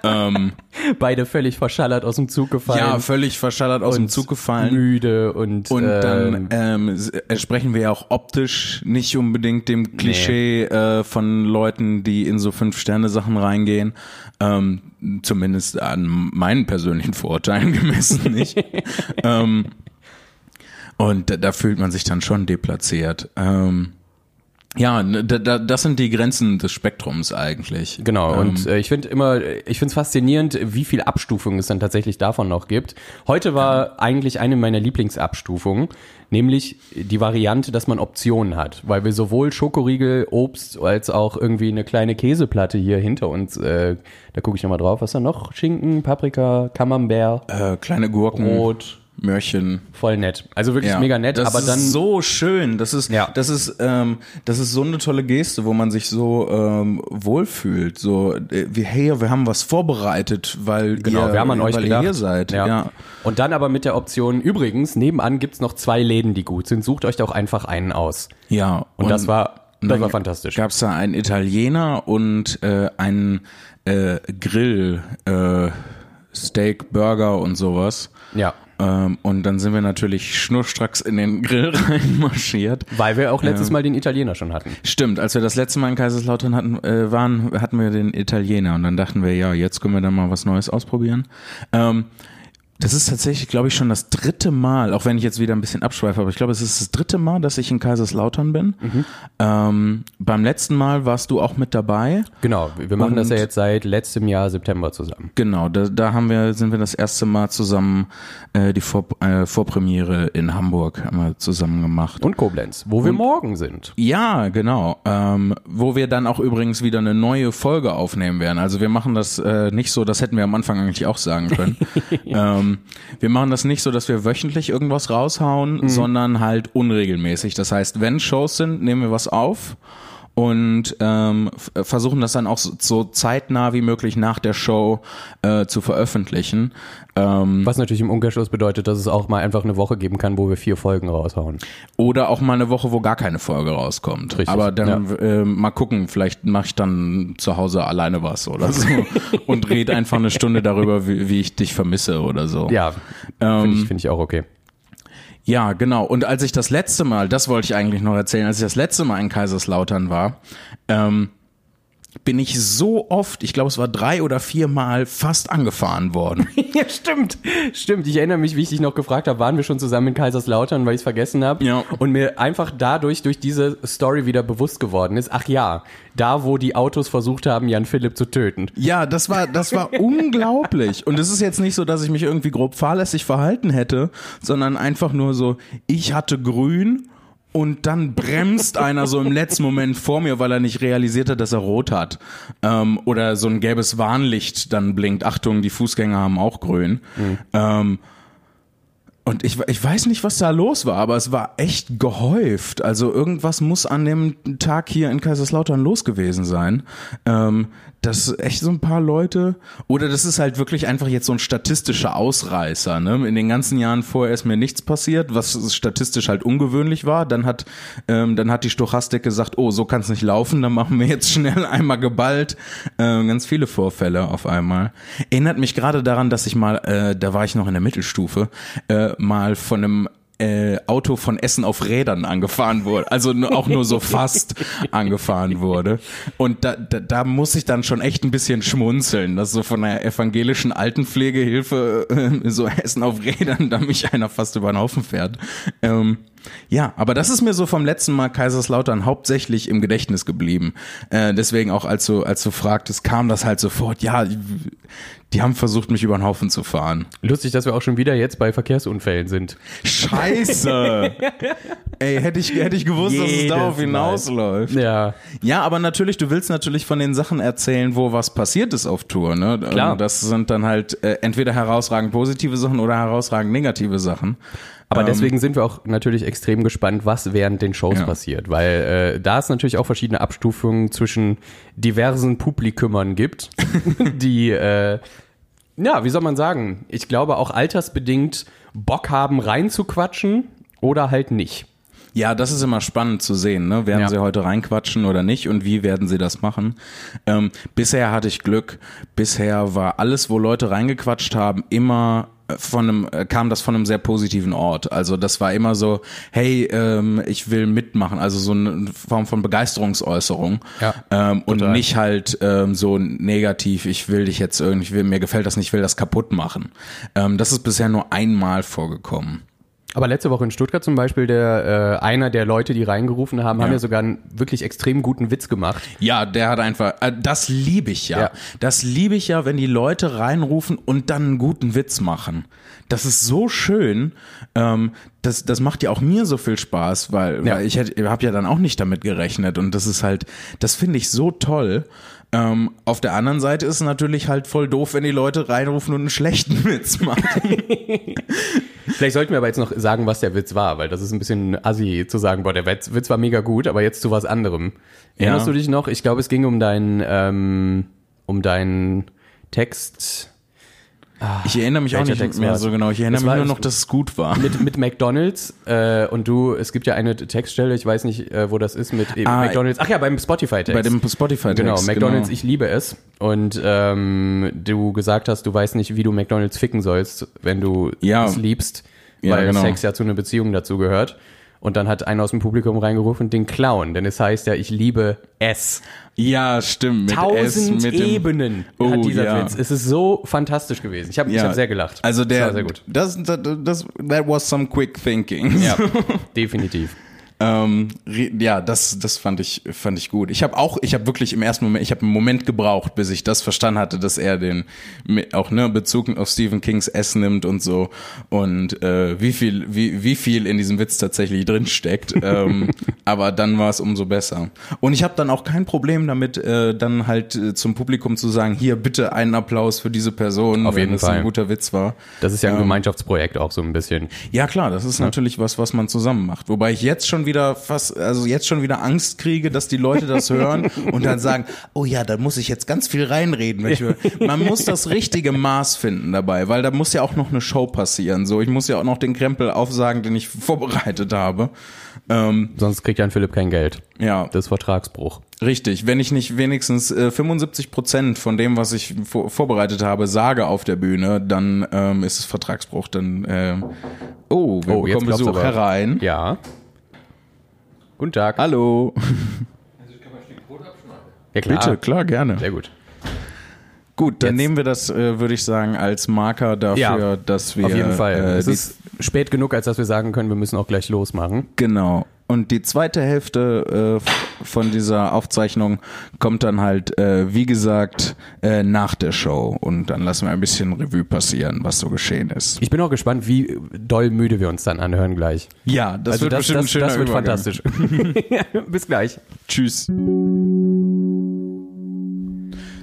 Beide völlig verschallert aus dem Zug gefallen. ja, völlig verschallert aus dem Zug gefallen. Müde und, Und dann ähm, ähm, s- entsprechen wir ja auch optisch nicht unbedingt dem Klischee äh, von Leuten, die in so Fünf-Sterne-Sachen reingehen. Ähm, zumindest an meinen persönlichen Vorurteilen gemessen nicht. ähm, und da, da fühlt man sich dann schon deplatziert. Ähm, Ja, da, da, das sind die Grenzen des Spektrums eigentlich. Genau, Ähm, und äh, ich finde immer, ich finde es faszinierend, wie viel Abstufungen es dann tatsächlich davon noch gibt. Heute war eigentlich eine meiner Lieblingsabstufungen, nämlich die Variante, dass man Optionen hat, weil wir sowohl Schokoriegel, Obst als auch irgendwie eine kleine Käseplatte hier hinter uns, äh, da gucke ich nochmal drauf, was da noch? Schinken, Paprika, Camembert, äh, kleine Gurken, Brot, Möhrchen. voll nett. Also wirklich Ja, mega nett, das aber ist dann so schön. Das ist, Ja. das ist, ähm, das ist so eine tolle Geste, wo man sich so ähm, wohlfühlt. So, äh, wie hey, wir haben was vorbereitet, weil Genau, ihr, wir haben an euch weil gedacht. ihr hier seid. Ja. Und dann aber mit der Option, übrigens, nebenan gibt's noch zwei Läden, die gut sind. Sucht euch doch einfach einen aus. ja. Und, das war, und das war fantastisch. Gab es da einen Italiener und äh, einen äh, Grill, äh, Steak, Burger und sowas. Ja. Ähm, und dann sind wir natürlich schnurstracks in den Grill reinmarschiert. Weil wir auch letztes Mal den Italiener schon hatten. Stimmt, als wir das letzte Mal in Kaiserslautern hatten, äh, waren, hatten wir den Italiener und dann dachten wir, ja, jetzt können wir dann mal was Neues ausprobieren. Ähm, das ist tatsächlich, glaube ich, schon das dritte Mal, auch wenn ich jetzt wieder ein bisschen abschweife, aber ich glaube, es ist das dritte Mal, dass ich in Kaiserslautern bin. Ähm, beim letzten Mal warst du auch mit dabei. Genau, wir machen das Und- ja jetzt seit letztem Jahr September zusammen. Genau, da, da haben wir, sind wir das erste Mal zusammen äh, die Vor, äh, Vorpremiere in Hamburg haben wir zusammen gemacht. Und Koblenz, wo wir morgen sind. Ja, genau. Ähm, wo wir dann auch übrigens wieder eine neue Folge aufnehmen werden. Also wir machen das äh, nicht so, das hätten wir am Anfang eigentlich auch sagen können. ähm, wir machen das nicht so, dass wir wöchentlich irgendwas raushauen, sondern halt unregelmäßig. Das heißt, wenn Shows sind, nehmen wir was auf und ähm, f- versuchen das dann auch so, so zeitnah wie möglich nach der Show äh, zu veröffentlichen. Ähm, Was natürlich im Umkehrschluss bedeutet, dass es auch mal einfach eine Woche geben kann, wo wir vier Folgen raushauen. Oder auch mal eine Woche, wo gar keine Folge rauskommt. Richtig, Aber dann äh, mal gucken, vielleicht mache ich dann zu Hause alleine was oder so und rede einfach eine Stunde darüber, wie, wie ich dich vermisse oder so. Ja, Ähm, finde ich, find ich auch okay. Ja, genau. Und als ich das letzte Mal, das wollte ich eigentlich noch erzählen, als ich das letzte Mal in Kaiserslautern war, ähm, bin ich so oft, ich glaube es war drei oder vier Mal fast angefahren worden. Ja, stimmt. Stimmt. Ich erinnere mich, wie ich dich noch gefragt habe, waren wir schon zusammen in Kaiserslautern, weil ich es vergessen habe. Ja. Und mir einfach dadurch, durch diese Story wieder bewusst geworden ist, ach ja, da wo die Autos versucht haben, Jan Philipp zu töten. Ja, das war, das war unglaublich. Und es ist jetzt nicht so, dass ich mich irgendwie grob fahrlässig verhalten hätte, sondern einfach nur so, ich hatte grün und dann bremst einer so im letzten Moment vor mir, weil er nicht realisiert hat, dass er rot hat. Ähm, oder so ein gelbes Warnlicht dann blinkt. Achtung, die Fußgänger haben auch grün. Ähm, und ich, ich weiß nicht, was da los war, aber es war echt gehäuft. Also irgendwas muss an dem Tag hier in Kaiserslautern los gewesen sein. Ähm, dass echt so ein paar Leute, oder das ist halt wirklich einfach jetzt so ein statistischer Ausreißer. Ne? In den ganzen Jahren vorher ist mir nichts passiert, was statistisch halt ungewöhnlich war. Dann hat, ähm, dann hat die Stochastik gesagt, oh, so kann es nicht laufen, dann machen wir jetzt schnell einmal geballt. Ähm, ganz viele Vorfälle auf einmal. Erinnert mich gerade daran, dass ich mal, äh, da war ich noch in der Mittelstufe, äh, mal von einem äh, Auto von Essen auf Rädern angefahren wurde, also auch nur so fast angefahren wurde. Und da, da, da muss ich dann schon echt ein bisschen schmunzeln, dass so von der evangelischen Altenpflegehilfe äh, so Essen auf Rädern, da mich einer fast über den Haufen fährt. Ähm, ja, aber das ist mir so vom letzten Mal Kaiserslautern hauptsächlich im Gedächtnis geblieben. Äh, deswegen auch, als du, als du fragtest, kam das halt sofort, ja, die haben versucht, mich über den Haufen zu fahren. Lustig, dass wir auch schon wieder jetzt bei Verkehrsunfällen sind. Scheiße! Ey, hätte ich, hätte ich gewusst, dass es Jedes darauf Mal. hinausläuft. Ja, Ja, aber natürlich, du willst natürlich von den Sachen erzählen, wo was passiert ist auf Tour. Ne? Klar. Und Das sind dann halt äh, entweder herausragend positive Sachen oder herausragend negative Sachen. Aber Ähm, deswegen sind wir auch natürlich extrem gespannt, was während den Shows Ja. passiert, weil äh, da es natürlich auch verschiedene Abstufungen zwischen diversen Publikümern gibt, die, äh, ja, wie soll man sagen, ich glaube auch altersbedingt Bock haben reinzuquatschen oder halt nicht. Ja, das ist immer spannend zu sehen. Ne? Werden Ja. sie heute reinquatschen oder nicht und wie werden sie das machen? Ähm, bisher hatte ich Glück. Bisher war alles, wo Leute reingequatscht haben, immer von einem, äh, kam das von einem sehr positiven Ort. Also das war immer so, hey, ähm, ich will mitmachen. Also so eine Form von Begeisterungsäußerung. Ja, ähm, und total. nicht halt ähm, so negativ, ich will dich jetzt irgendwie, mir gefällt das nicht, ich will das kaputt machen. Ähm, das ist bisher nur einmal vorgekommen. Aber letzte Woche in Stuttgart zum Beispiel, der äh, einer der Leute, die reingerufen haben, haben Ja. ja sogar einen wirklich extrem guten Witz gemacht. Ja, der hat einfach, äh, das liebe ich ja. Ja. Das liebe ich ja, wenn die Leute reinrufen und dann einen guten Witz machen. Das ist so schön. Ähm, das, das macht ja auch mir so viel Spaß, weil, Ja. weil ich habe ja dann auch nicht damit gerechnet und das ist halt, das finde ich so toll. Ähm, auf der anderen Seite ist es natürlich halt voll doof, wenn die Leute reinrufen und einen schlechten Witz machen. Vielleicht sollten wir aber jetzt noch sagen, was der Witz war, weil das ist ein bisschen assi zu sagen, boah, der Witz, Witz war mega gut, aber jetzt zu was anderem. Erinnerst Ja. du dich noch? Ich glaube, es ging um deinen, ähm, um deinen Text Ich erinnere mich auch nicht mehr so genau. Ich erinnere mich nur noch, dass es gut war. mit, mit McDonalds äh, und du, es gibt ja eine Textstelle, ich weiß nicht, äh, wo das ist, mit eben Ah, McDonalds. Ach ja, beim Spotify-Text. Bei dem Spotify-Text. Genau, McDonalds, ich liebe es. Und ähm, du gesagt hast, du weißt nicht, wie du McDonalds ficken sollst, wenn du Ja. es liebst, Ja, weil genau. Sex ja zu einer Beziehung dazu gehört. Und dann hat einer aus dem Publikum reingerufen, den Clown, denn es heißt ja, ich liebe es. Ja, stimmt. Mit S, Tausend mit dem- Ebenen Oh, hat dieser ja. Witz. Es ist so fantastisch gewesen. Ich habe ich hab sehr gelacht. Also der, das war sehr gut. Das, das, das, that was some quick thinking. Ja, definitiv. Ähm, ja, das, das fand ich, fand ich gut. Ich habe auch, ich habe wirklich im ersten Moment, ich habe einen Moment gebraucht, bis ich das verstanden hatte, dass er den auch ne Bezug auf Stephen Kings S nimmt und so und äh, wie viel, wie, wie viel in diesem Witz tatsächlich drin steckt. ähm, aber dann war es umso besser. Und ich habe dann auch kein Problem damit, äh, dann halt äh, zum Publikum zu sagen, hier bitte einen Applaus für diese Person, Auf wenn jeden es Fall. ein guter Witz war. Das ist ja ein Ähm, Gemeinschaftsprojekt auch so ein bisschen. Ja klar, das ist natürlich was, was man zusammen macht. Wobei ich jetzt schon wieder fast, also jetzt schon wieder Angst kriege, dass die Leute das hören und dann sagen, oh ja, da muss ich jetzt ganz viel reinreden. Ich. Man muss das richtige Maß finden dabei, weil da muss ja auch noch eine Show passieren. So, ich muss ja auch noch den Krempel aufsagen, den ich vorbereitet habe. Ähm, Sonst kriegt Jan Philipp kein Geld. ja, Das ist Vertragsbruch. richtig. Wenn ich nicht wenigstens äh, 75 Prozent von dem, was ich vor, vorbereitet habe, sage auf der Bühne, dann ähm, ist es Vertragsbruch. Dann, ähm, oh, wir Oh, jetzt bekommen Besuch herein. Ja. Guten Tag. Hallo. Ja, klar. Bitte, klar, gerne. Sehr gut. Gut, dann Jetzt- nehmen wir das, äh, würde ich sagen, als Marker dafür, Ja, dass wir. Auf jeden Fall. Äh, es ist spät genug, als dass wir sagen können, wir müssen auch gleich losmachen. genau. Und die zweite Hälfte äh, von dieser Aufzeichnung kommt dann halt, äh, wie gesagt, äh, nach der Show. Und dann lassen wir ein bisschen Revue passieren, was so geschehen ist. Ich bin auch gespannt, wie doll müde wir uns dann anhören gleich. Ja, das also wird das, bestimmt das, schöner das wird Übergang. fantastisch. Bis gleich. Tschüss.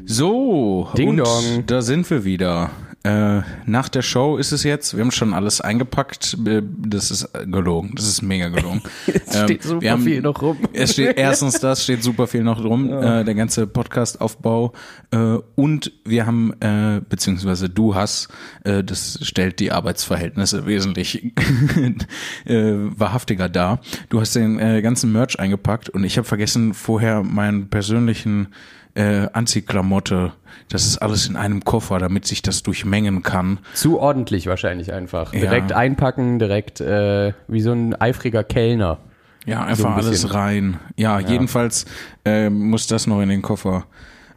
So, Ding und dong. da sind wir wieder. Äh, nach der Show ist es jetzt. Wir haben schon alles eingepackt. Äh, Das ist gelogen. Das ist mega gelogen. Es steht super haben- viel noch rum. Es steht erstens das steht super viel noch rum. Äh, der ganze Podcast-Aufbau äh, und wir haben äh, beziehungsweise du hast. Äh, das stellt die Arbeitsverhältnisse wesentlich wahrhaftiger dar. Du hast den ganzen Merch eingepackt und ich habe vergessen vorher meinen persönlichen äh, Anziehklamotte. Das ist alles in einem Koffer, damit sich das durchmengen kann. Zu ordentlich wahrscheinlich einfach. Ja. Direkt einpacken, direkt äh, wie so ein eifriger Kellner. Ja, So einfach ein bisschen. alles rein. Ja, jedenfalls äh, muss das noch in den Koffer.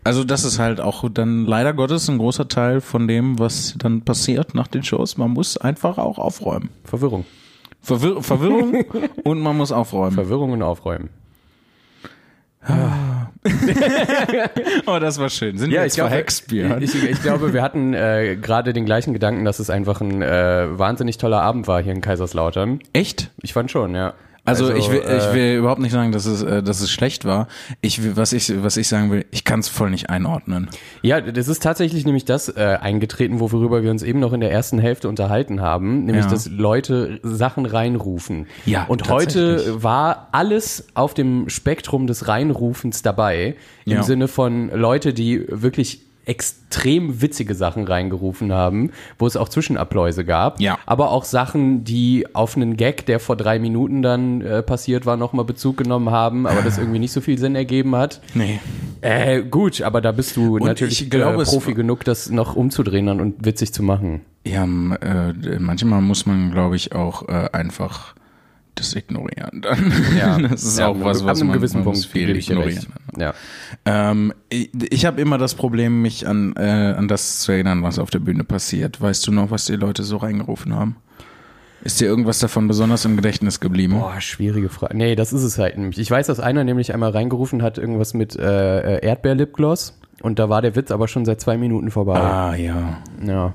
Also das ist halt auch dann leider Gottes ein großer Teil von dem, was dann passiert nach den Shows. Man muss einfach auch aufräumen. Verwirrung. Verwir Verwirrung und man muss aufräumen. Verwirrung und Aufräumen. Oh, das war schön. Sind wir jetzt verhext, Björn? ich, ich glaube, wir hatten äh, gerade den gleichen Gedanken, dass es einfach ein äh, wahnsinnig toller Abend war hier in Kaiserslautern. Echt? Ich fand schon, ja. Also, ich, will, äh, ich will überhaupt nicht sagen, dass es, äh, dass es schlecht war. Ich was ich, was ich sagen will, ich kann es voll nicht einordnen. Ja, das ist tatsächlich nämlich das äh, eingetreten, worüber wir uns eben noch in der ersten Hälfte unterhalten haben, nämlich Ja. dass Leute Sachen reinrufen. Ja, Und heute war alles auf dem Spektrum des Reinrufens dabei, im Ja. Sinne von Leute, die wirklich extrem witzige Sachen reingerufen haben, wo es auch Zwischenabläuse gab, Ja. aber auch Sachen, die auf einen Gag, der vor drei Minuten dann äh, passiert war, nochmal Bezug genommen haben, aber das irgendwie nicht so viel Sinn ergeben hat. Nee. Äh, gut, aber da bist du natürlich ich glaube, äh, Profi genug, das noch umzudrehen und witzig zu machen. Ja, äh, manchmal muss man, glaube ich, auch äh, einfach das ignorieren. Dann. das ist auch was, was man, gewissen man Punkt muss viel ignorieren. Ja. Ähm, ich ich habe immer das Problem, mich an, äh, an das zu erinnern, was auf der Bühne passiert. Weißt du noch, was die Leute so reingerufen haben? Ist dir irgendwas davon besonders im Gedächtnis geblieben? Boah, schwierige Frage. Nee, das ist es halt nämlich. Ich weiß, dass einer nämlich einmal reingerufen hat, irgendwas mit äh, äh, Erdbeer-Lipgloss. Und da war der Witz aber schon seit zwei Minuten vorbei. Ah, ja. Ja.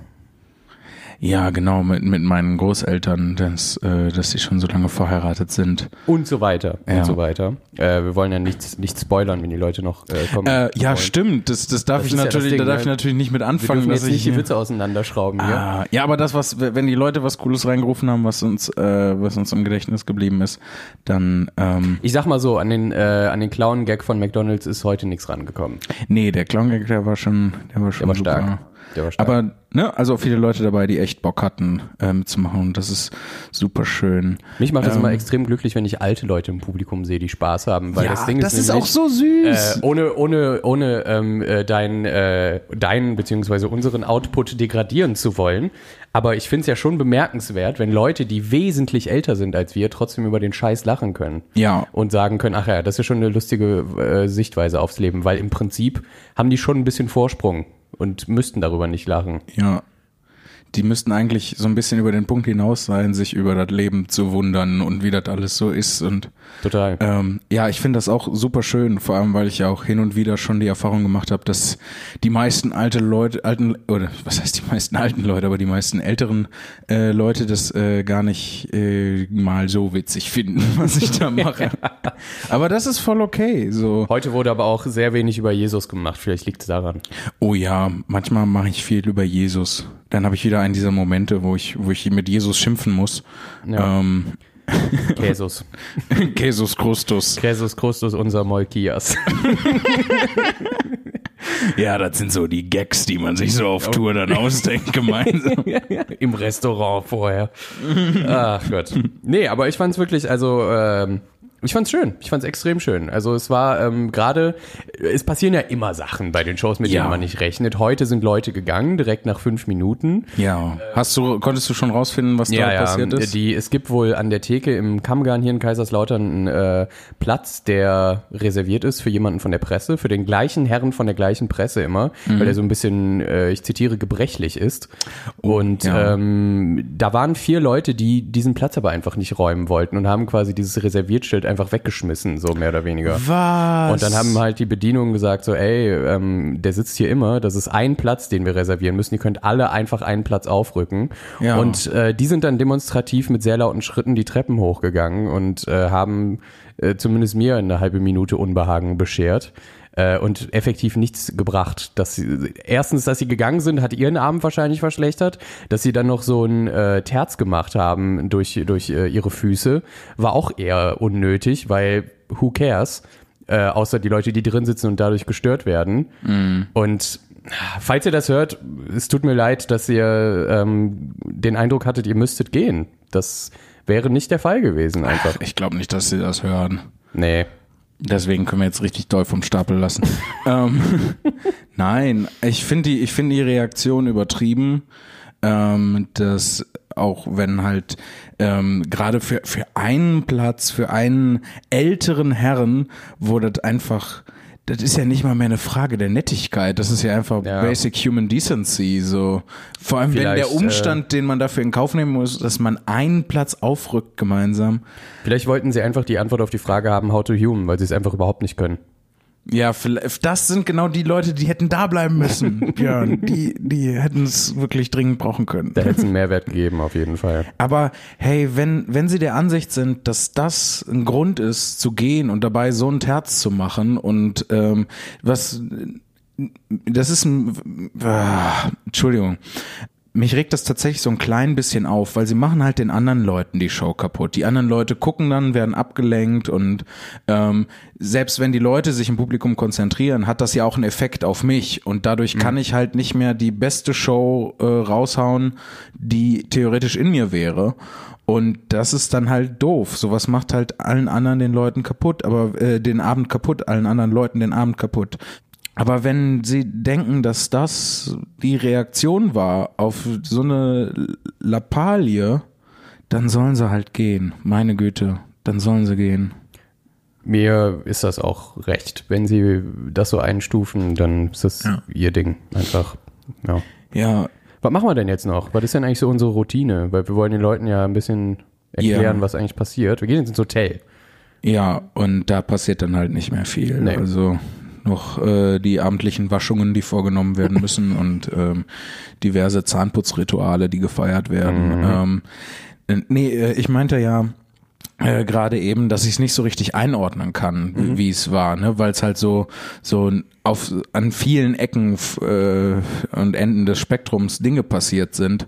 Ja, genau, mit, mit meinen Großeltern, dass, äh, dass sie schon so lange verheiratet sind. Und so weiter. Ja. Und so weiter. Äh, wir wollen ja nichts nicht spoilern, wenn die Leute noch äh, kommen. Äh, ja, wollen. stimmt. Das, das darf Das ich ist ja natürlich, Ding, da darf ich ne? natürlich nicht mit Wir anfangen, dürfen dass jetzt ich nicht die Witze auseinanderschrauben hier. Ah, ja, aber das, was, wenn die Leute was Cooles reingerufen haben, was uns, äh, was uns im Gedächtnis geblieben ist, dann, ähm, Ich sag mal so, an den, äh, an den Clown-Gag von McDonalds ist heute nichts rangekommen. nee, der Clown Gag, der war schon, der war schon Der war super. stark. Der war stark. Aber, ne, also viele Leute dabei, die echt Bock hatten, äh, mitzumachen und das ist super schön. Mich macht es Ähm, immer extrem glücklich, wenn ich alte Leute im Publikum sehe, die Spaß haben, weil ja, das Ding das ist nämlich, auch so süß. Äh, ohne ohne ohne ähm, äh, deinen äh, deinen beziehungsweise unseren Output degradieren zu wollen, aber ich finde es ja schon bemerkenswert, wenn Leute, die wesentlich älter sind als wir, trotzdem über den Scheiß lachen können ja, und sagen können, ach ja, das ist schon eine lustige äh, Sichtweise aufs Leben, weil im Prinzip haben die schon ein bisschen Vorsprung und müssten darüber nicht lachen. ja. Die müssten eigentlich so ein bisschen über den Punkt hinaus sein, sich über das Leben zu wundern und wie das alles so ist und Total. Ähm, ja, ich finde das auch super schön, vor allem weil ich ja auch hin und wieder schon die Erfahrung gemacht habe, dass die meisten alte Leute, alten oder was heißt die meisten alten Leute, aber die meisten älteren äh, Leute das äh, gar nicht äh, mal so witzig finden, was ich da mache. aber das ist voll okay. So, Heute wurde aber auch sehr wenig über Jesus gemacht. Vielleicht liegt es daran. oh ja, manchmal mache ich viel über Jesus. Dann habe ich wieder einen dieser Momente, wo ich, wo ich mit Jesus schimpfen muss. Ja. Ähm, Jesus. Jesus Christus. Jesus Christus, unser Molkias. Ja, das sind so die Gags, die man sich so auf Tour dann ausdenkt gemeinsam. Im Restaurant vorher. Ach Gott. Nee, aber ich fand's wirklich, also, ähm, ich fand's schön. Ich fand's extrem schön. Also es war ähm, gerade, es passieren ja immer Sachen bei den Shows, mit Ja. denen man nicht rechnet. Heute sind Leute gegangen, direkt nach fünf Minuten. Ja. Hast du, konntest du schon rausfinden, was da passiert ist? Die, es gibt wohl an der Theke im Kammgarn hier in Kaiserslautern einen äh, Platz, der reserviert ist für jemanden von der Presse, für den gleichen Herren von der gleichen Presse immer, Mhm. weil er so ein bisschen, äh, ich zitiere, gebrechlich ist. Und ja. ähm, da waren vier Leute, die diesen Platz aber einfach nicht räumen wollten und haben quasi dieses Reserviertschild einfach weggeschmissen, so mehr oder weniger. Was? Und dann haben halt die Bedienungen gesagt so, ey, ähm, der sitzt hier immer, das ist ein Platz, den wir reservieren müssen. Ihr könnt alle einfach einen Platz aufrücken. Ja. Und äh, die sind dann demonstrativ mit sehr lauten Schritten die Treppen hochgegangen und äh, haben äh, zumindest mir eine halbe Minute Unbehagen beschert. Äh, und effektiv nichts gebracht. Dass sie, erstens, dass sie gegangen sind, hat ihren Abend wahrscheinlich verschlechtert. Dass sie dann noch so ein äh, Terz gemacht haben durch, durch äh, ihre Füße, war auch eher unnötig, weil who cares? Äh, außer die Leute, die drin sitzen und dadurch gestört werden. Und falls ihr das hört, es tut mir leid, dass ihr ähm, den Eindruck hattet, ihr müsstet gehen. Das wäre nicht der Fall gewesen einfach. Ich glaube nicht, dass sie das hören. Nee. Deswegen können wir jetzt richtig doll vom Stapel lassen. ähm, nein, ich finde die, ich finde die Reaktion übertrieben, ähm, dass auch wenn halt ähm, gerade für, für einen Platz, für einen älteren Herren, das einfach, das ist ja nicht mal mehr eine Frage der Nettigkeit, das ist ja einfach Ja. basic human decency, so. Vor allem, wenn der Vielleicht, äh, Umstand, den man dafür in Kauf nehmen muss, dass man einen Platz aufrückt gemeinsam, Vielleicht wollten sie einfach die Antwort auf die Frage haben, how to human, weil sie es einfach überhaupt nicht können. Ja, vielleicht- das sind genau die Leute, die hätten da bleiben müssen, Björn. Die, die hätten es wirklich dringend brauchen können. Da hätte es einen Mehrwert gegeben, auf jeden Fall. Aber hey, wenn, wenn sie der Ansicht sind, dass das ein Grund ist, zu gehen und dabei so ein Terz zu machen und ähm, was das ist ein ah, Entschuldigung. Mich regt das tatsächlich so ein klein bisschen auf, weil sie machen halt den anderen Leuten die Show kaputt. Die anderen Leute gucken dann, werden abgelenkt und ähm, selbst wenn die Leute sich im Publikum konzentrieren, hat das ja auch einen Effekt auf mich und dadurch kann ich halt nicht mehr die beste Show äh, raushauen, die theoretisch in mir wäre. Und das ist dann halt doof. Sowas macht halt allen anderen den Leuten kaputt, aber äh, den Abend kaputt, allen anderen Leuten den Abend kaputt. Aber wenn sie denken, dass das die Reaktion war auf so eine Lappalie, dann sollen sie halt gehen. Meine Güte, dann sollen sie gehen. Mir ist das auch recht. Wenn sie das so einstufen, dann ist das Ja. ihr Ding. Einfach, ja. Ja, Was machen wir denn jetzt noch? Was ist denn eigentlich so unsere Routine? Weil wir wollen den Leuten ja ein bisschen erklären, Ja. was eigentlich passiert. Wir gehen jetzt ins Hotel. Ja, und da passiert dann halt nicht mehr viel. Nee. Also noch äh, die abendlichen Waschungen, die vorgenommen werden müssen und ähm, diverse Zahnputzrituale, die gefeiert werden. Ähm, äh, nee, äh, ich meinte ja äh, gerade eben, dass ich es nicht so richtig einordnen kann, wie- wie es war, ne, weil es halt so so auf an vielen Ecken äh, und Enden des Spektrums Dinge passiert sind.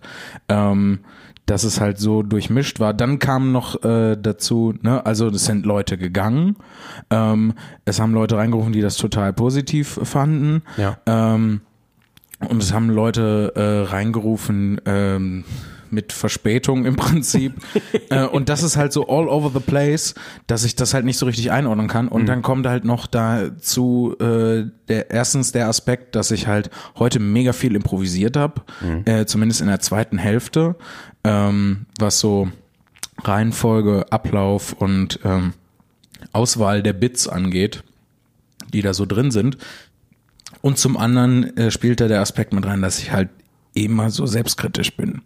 Ähm, dass es halt so durchmischt war. Dann kam noch äh, dazu, ne, also es sind Leute gegangen, ähm, es haben Leute reingerufen, die das total positiv fanden. Ja. Ähm, und es haben Leute äh, reingerufen ähm, mit Verspätung im Prinzip. äh, und das ist halt so all over the place, dass ich das halt nicht so richtig einordnen kann. Und dann kommt halt noch dazu äh, der erstens der Aspekt, dass ich halt heute mega viel improvisiert habe, äh, zumindest in der zweiten Hälfte, ähm, was so Reihenfolge, Ablauf und ähm, Auswahl der Bits angeht, die da so drin sind. Und zum anderen äh, spielt da der Aspekt mit rein, dass ich halt immer so selbstkritisch bin.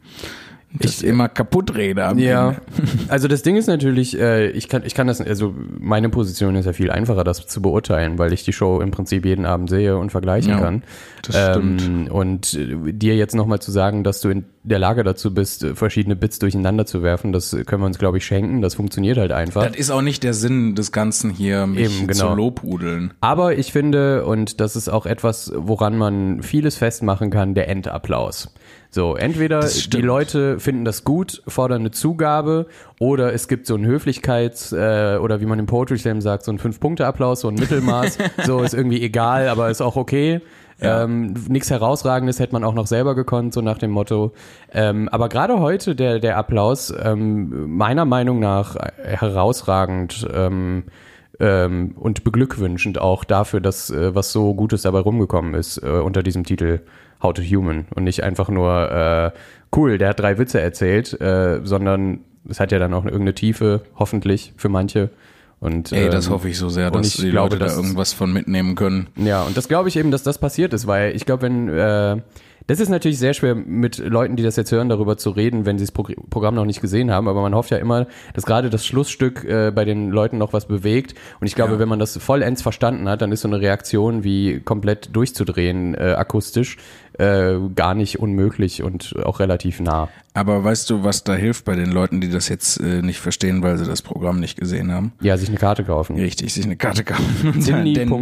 Ich immer kaputt rede. am Ja, also das Ding ist natürlich, äh, ich kann, ich kann das, also meine Position ist ja viel einfacher, das zu beurteilen, weil ich die Show im Prinzip jeden Abend sehe und vergleichen Ja, kann. das stimmt. Ähm, und äh, dir jetzt nochmal zu sagen, dass du in der Lage dazu bist, äh, verschiedene Bits durcheinander zu werfen, das können wir uns, glaube ich, schenken. Das funktioniert halt einfach. Das ist auch nicht der Sinn des Ganzen hier, mich Eben, genau. zu lobhudeln. Aber ich finde, und das ist auch etwas, woran man vieles festmachen kann, der Endapplaus. So, entweder die. Leute finden das gut, fordern eine Zugabe, oder es gibt so einen Höflichkeits- äh, oder wie man im Poetry Slam sagt, so einen Fünf-Punkte-Applaus, so ein Mittelmaß. so ist irgendwie egal, aber ist auch okay. Ja. Ähm, nichts Herausragendes hätte man auch noch selber gekonnt, so nach dem Motto. Ähm, aber gerade heute der, der Applaus, ähm, meiner Meinung nach herausragend ähm, ähm, und beglückwünschend auch dafür, dass äh, was so Gutes dabei rumgekommen ist äh, unter diesem Titel How to Human und nicht einfach nur äh, cool, der hat drei Witze erzählt, äh, sondern es hat ja dann auch irgendeine Tiefe, hoffentlich für manche. Und, Ey, das ähm, hoffe ich so sehr, dass die glaube, Leute da irgendwas von mitnehmen können. ja, und das glaube ich eben, dass das passiert ist, weil ich glaube, wenn äh, das ist natürlich sehr schwer mit Leuten, die das jetzt hören, darüber zu reden, wenn sie das Progr Programm noch nicht gesehen haben, aber man hofft ja immer, dass gerade das Schlussstück äh, bei den Leuten noch was bewegt und ich glaube, Ja. wenn man das vollends verstanden hat, dann ist so eine Reaktion wie komplett durchzudrehen äh, akustisch äh, gar nicht unmöglich und auch relativ nah. Aber weißt du, was da hilft bei den Leuten, die das jetzt äh, nicht verstehen, weil sie das Programm nicht gesehen haben? Ja, sich eine Karte kaufen. Richtig, sich eine Karte kaufen. sagen, denn,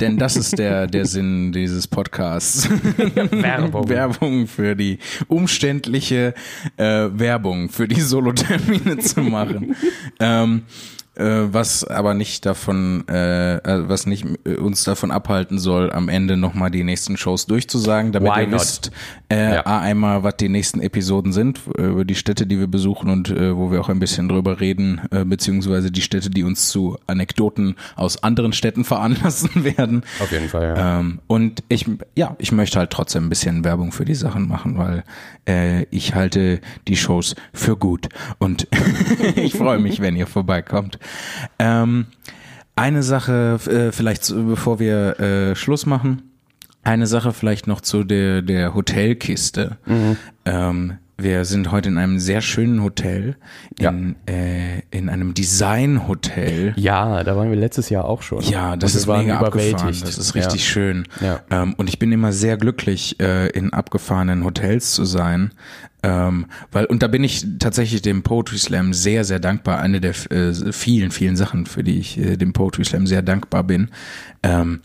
denn das ist der, der Sinn dieses Podcasts. Werbung. Werbung für die umständliche äh, Werbung für die Solotermine zu machen. ähm, äh, was aber nicht davon, äh, äh, was nicht äh, uns davon abhalten soll, am Ende nochmal die nächsten Shows durchzusagen, damit Why ihr not? wisst, äh, Ja. Einmal, was die nächsten Episoden sind, äh, über die Städte, die wir besuchen und äh, wo wir auch ein bisschen drüber reden, äh, beziehungsweise die Städte, die uns zu Anekdoten aus anderen Städten veranlassen werden. Auf jeden Fall, ja. Ähm, und ich, ja, ich möchte halt trotzdem ein bisschen Werbung für die Sachen machen, weil äh, ich halte die Shows für gut und ich freue mich, wenn ihr vorbeikommt. Ähm, eine Sache, äh, vielleicht bevor wir äh, Schluss machen, eine Sache vielleicht noch zu der, der Hotelkiste. Ähm, wir sind heute in einem sehr schönen Hotel, in, äh, in einem Designhotel. ja, da waren wir letztes Jahr auch schon. Ja, das ist mega abgefahren. Das ist richtig Ja. schön. Ja. Ähm, und ich bin immer sehr glücklich, äh, in abgefahrenen Hotels zu sein. Ähm, weil, und da bin ich tatsächlich dem Poetry Slam sehr, sehr dankbar. Eine der äh, vielen, vielen Sachen, für die ich äh, dem Poetry Slam sehr dankbar bin. Ähm,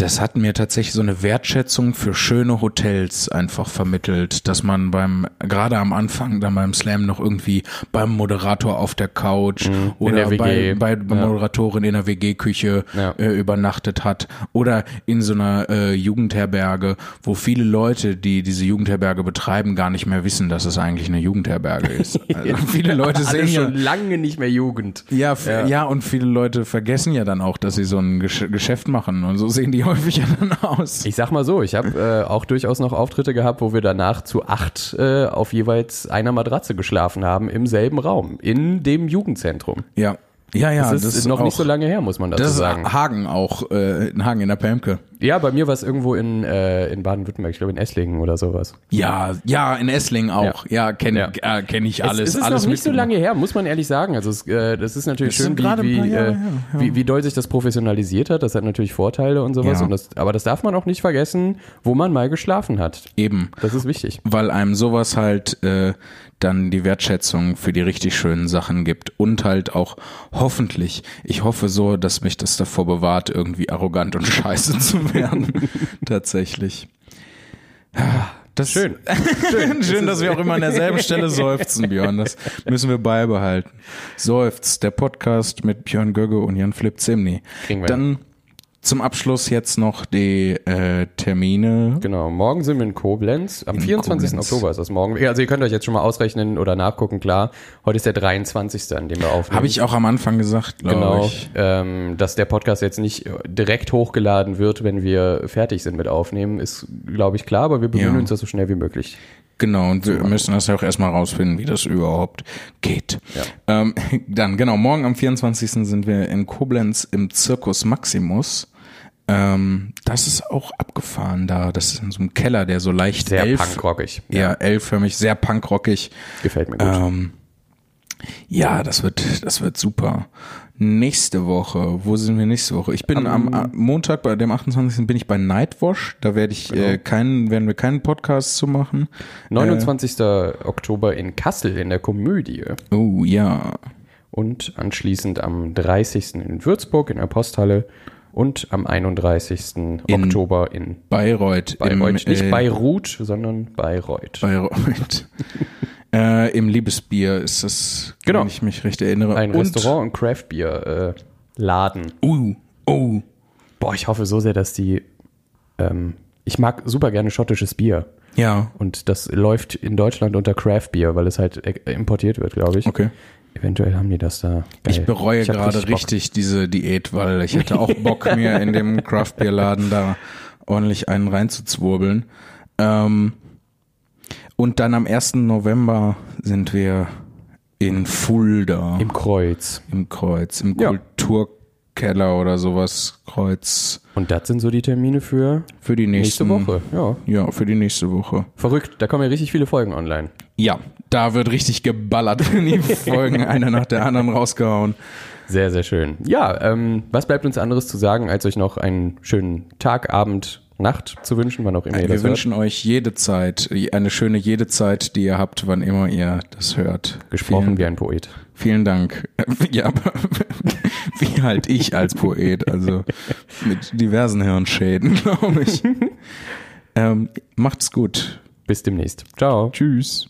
das hat mir tatsächlich so eine Wertschätzung für schöne Hotels einfach vermittelt, dass man beim, gerade am Anfang dann beim Slam noch irgendwie beim Moderator auf der Couch oder der WG. bei, bei Ja. Moderatorin in der WG-Küche Ja. äh, übernachtet hat oder in so einer äh, Jugendherberge, wo viele Leute, die diese Jugendherberge betreiben, gar nicht mehr wissen, dass es eigentlich eine Jugendherberge ist. Also viele Leute sehen ja, schon lange nicht mehr Jugend. ja, ja. und viele Leute vergessen ja dann auch, dass sie so ein Gesch Geschäft machen und so sehen die häufig ja dann aus. Ich sag mal so, ich habe äh, auch durchaus noch Auftritte gehabt, wo wir danach zu acht äh, auf jeweils einer Matratze geschlafen haben im selben Raum, in dem Jugendzentrum. Ja, ja, ja, Das ist noch nicht so lange her, muss man dazu Das ist sagen. Hagen auch, äh, in Hagen in der Pemke. Ja, bei mir war es irgendwo in, äh, in Baden-Württemberg, ich glaube in Esslingen oder sowas. Ja, ja, in Esslingen auch. Ja, kenne Ja. äh, kenn ich alles. es, es ist alles noch nicht so lange her, muss man ehrlich sagen. Also es, äh, das ist natürlich Das schön, wie, wie, Jahre äh, ja. wie, wie doll sich das professionalisiert hat. Das hat natürlich Vorteile und sowas. Ja. Und das, aber das darf man auch nicht vergessen, wo man mal geschlafen hat. Eben. Das ist wichtig. weil einem sowas halt äh, dann die Wertschätzung für die richtig schönen Sachen gibt und halt auch hoffentlich, ich hoffe so, dass mich das davor bewahrt, irgendwie arrogant und scheiße zu werden. Tatsächlich. Das Schön. Schön, Schön dass wir auch immer an derselben Stelle seufzen, Björn. Das müssen wir beibehalten. Seufzt, der Podcast mit Björn Gögge und Jan Philipp Zimny. Dann zum Abschluss jetzt noch die äh, Termine. Genau, morgen sind wir in Koblenz. Am In 24. Koblenz. Oktober ist das morgen. Ja, Also ihr könnt euch jetzt schon mal ausrechnen oder nachgucken, klar. Heute ist der 23., an dem wir aufnehmen. Habe ich auch am Anfang gesagt, glaube Genau, ich. ähm, dass der Podcast jetzt nicht äh, direkt hochgeladen wird, wenn wir fertig sind mit Aufnehmen, ist, glaube ich, klar, aber wir bemühen Ja. uns das so schnell wie möglich. Genau, und wir müssen das ja auch erstmal rausfinden, wie das überhaupt geht. Ähm, dann, genau, morgen am 24. sind wir in Koblenz im Circus Maximus. Ähm, das ist auch abgefahren da. Das ist in so einem Keller, der so leicht Sehr elf, punkrockig. Ja, L-förmig, sehr punkrockig. Gefällt mir gut. Ähm, ja, das wird, das wird super. Nächste Woche, wo sind wir nächste Woche? Ich bin am, am Montag, bei dem 28. bin ich bei Nightwash. Da werde ich Genau. äh, keinen, werden wir keinen Podcast zu machen. 29. Oktober in Kassel in der Komödie. Oh ja. Und anschließend am 30. in Würzburg in der Posthalle und am 31. Oktober in Bayreuth. Bayreuth. Im, Nicht äh, Beirut, sondern Bayreuth. Bayreuth. äh, Im Liebesbier ist das, Genau. wenn ich mich recht erinnere. Ein Und- Restaurant und Craftbeer äh, Laden. Uh, oh. Boah, ich hoffe so sehr, dass die. Ähm, ich mag super gerne schottisches Bier. Ja. Und das läuft in Deutschland unter Craft Beer, weil es halt äh, importiert wird, glaube ich. Okay. Eventuell haben die das da. Geil. Ich bereue hab gerade Bock. richtig, diese Diät, weil ich hätte auch Bock, mir in dem Craft-Bier-Laden da ordentlich einen reinzuzwirbeln. Ähm, und dann am 1. November sind wir in Fulda Im Kreuz. im Kreuz, im Ja. Kulturkeller oder sowas, Kreuz Und das sind so die Termine für für die nächste nächsten, Woche. Ja. Ja, für die nächste Woche. Verrückt. Da kommen ja richtig viele Folgen online. Ja, da wird richtig geballert, wenn die Folgen eine nach der anderen rausgehauen. Sehr, sehr schön. Ja, ähm, was bleibt uns anderes zu sagen, als euch noch einen schönen Tag, Abend, Nacht zu wünschen, wann auch immer ihr Wir das hört. wünschen euch jede Zeit, eine schöne jede Zeit, die ihr habt, wann immer ihr das hört. Gesprochen Vielen, wie ein Poet. Vielen Dank. Ja, aber wie halt ich als Poet, also mit diversen Hirnschäden, glaube ich. ähm, macht's gut. Bis demnächst. Ciao. Tschüss.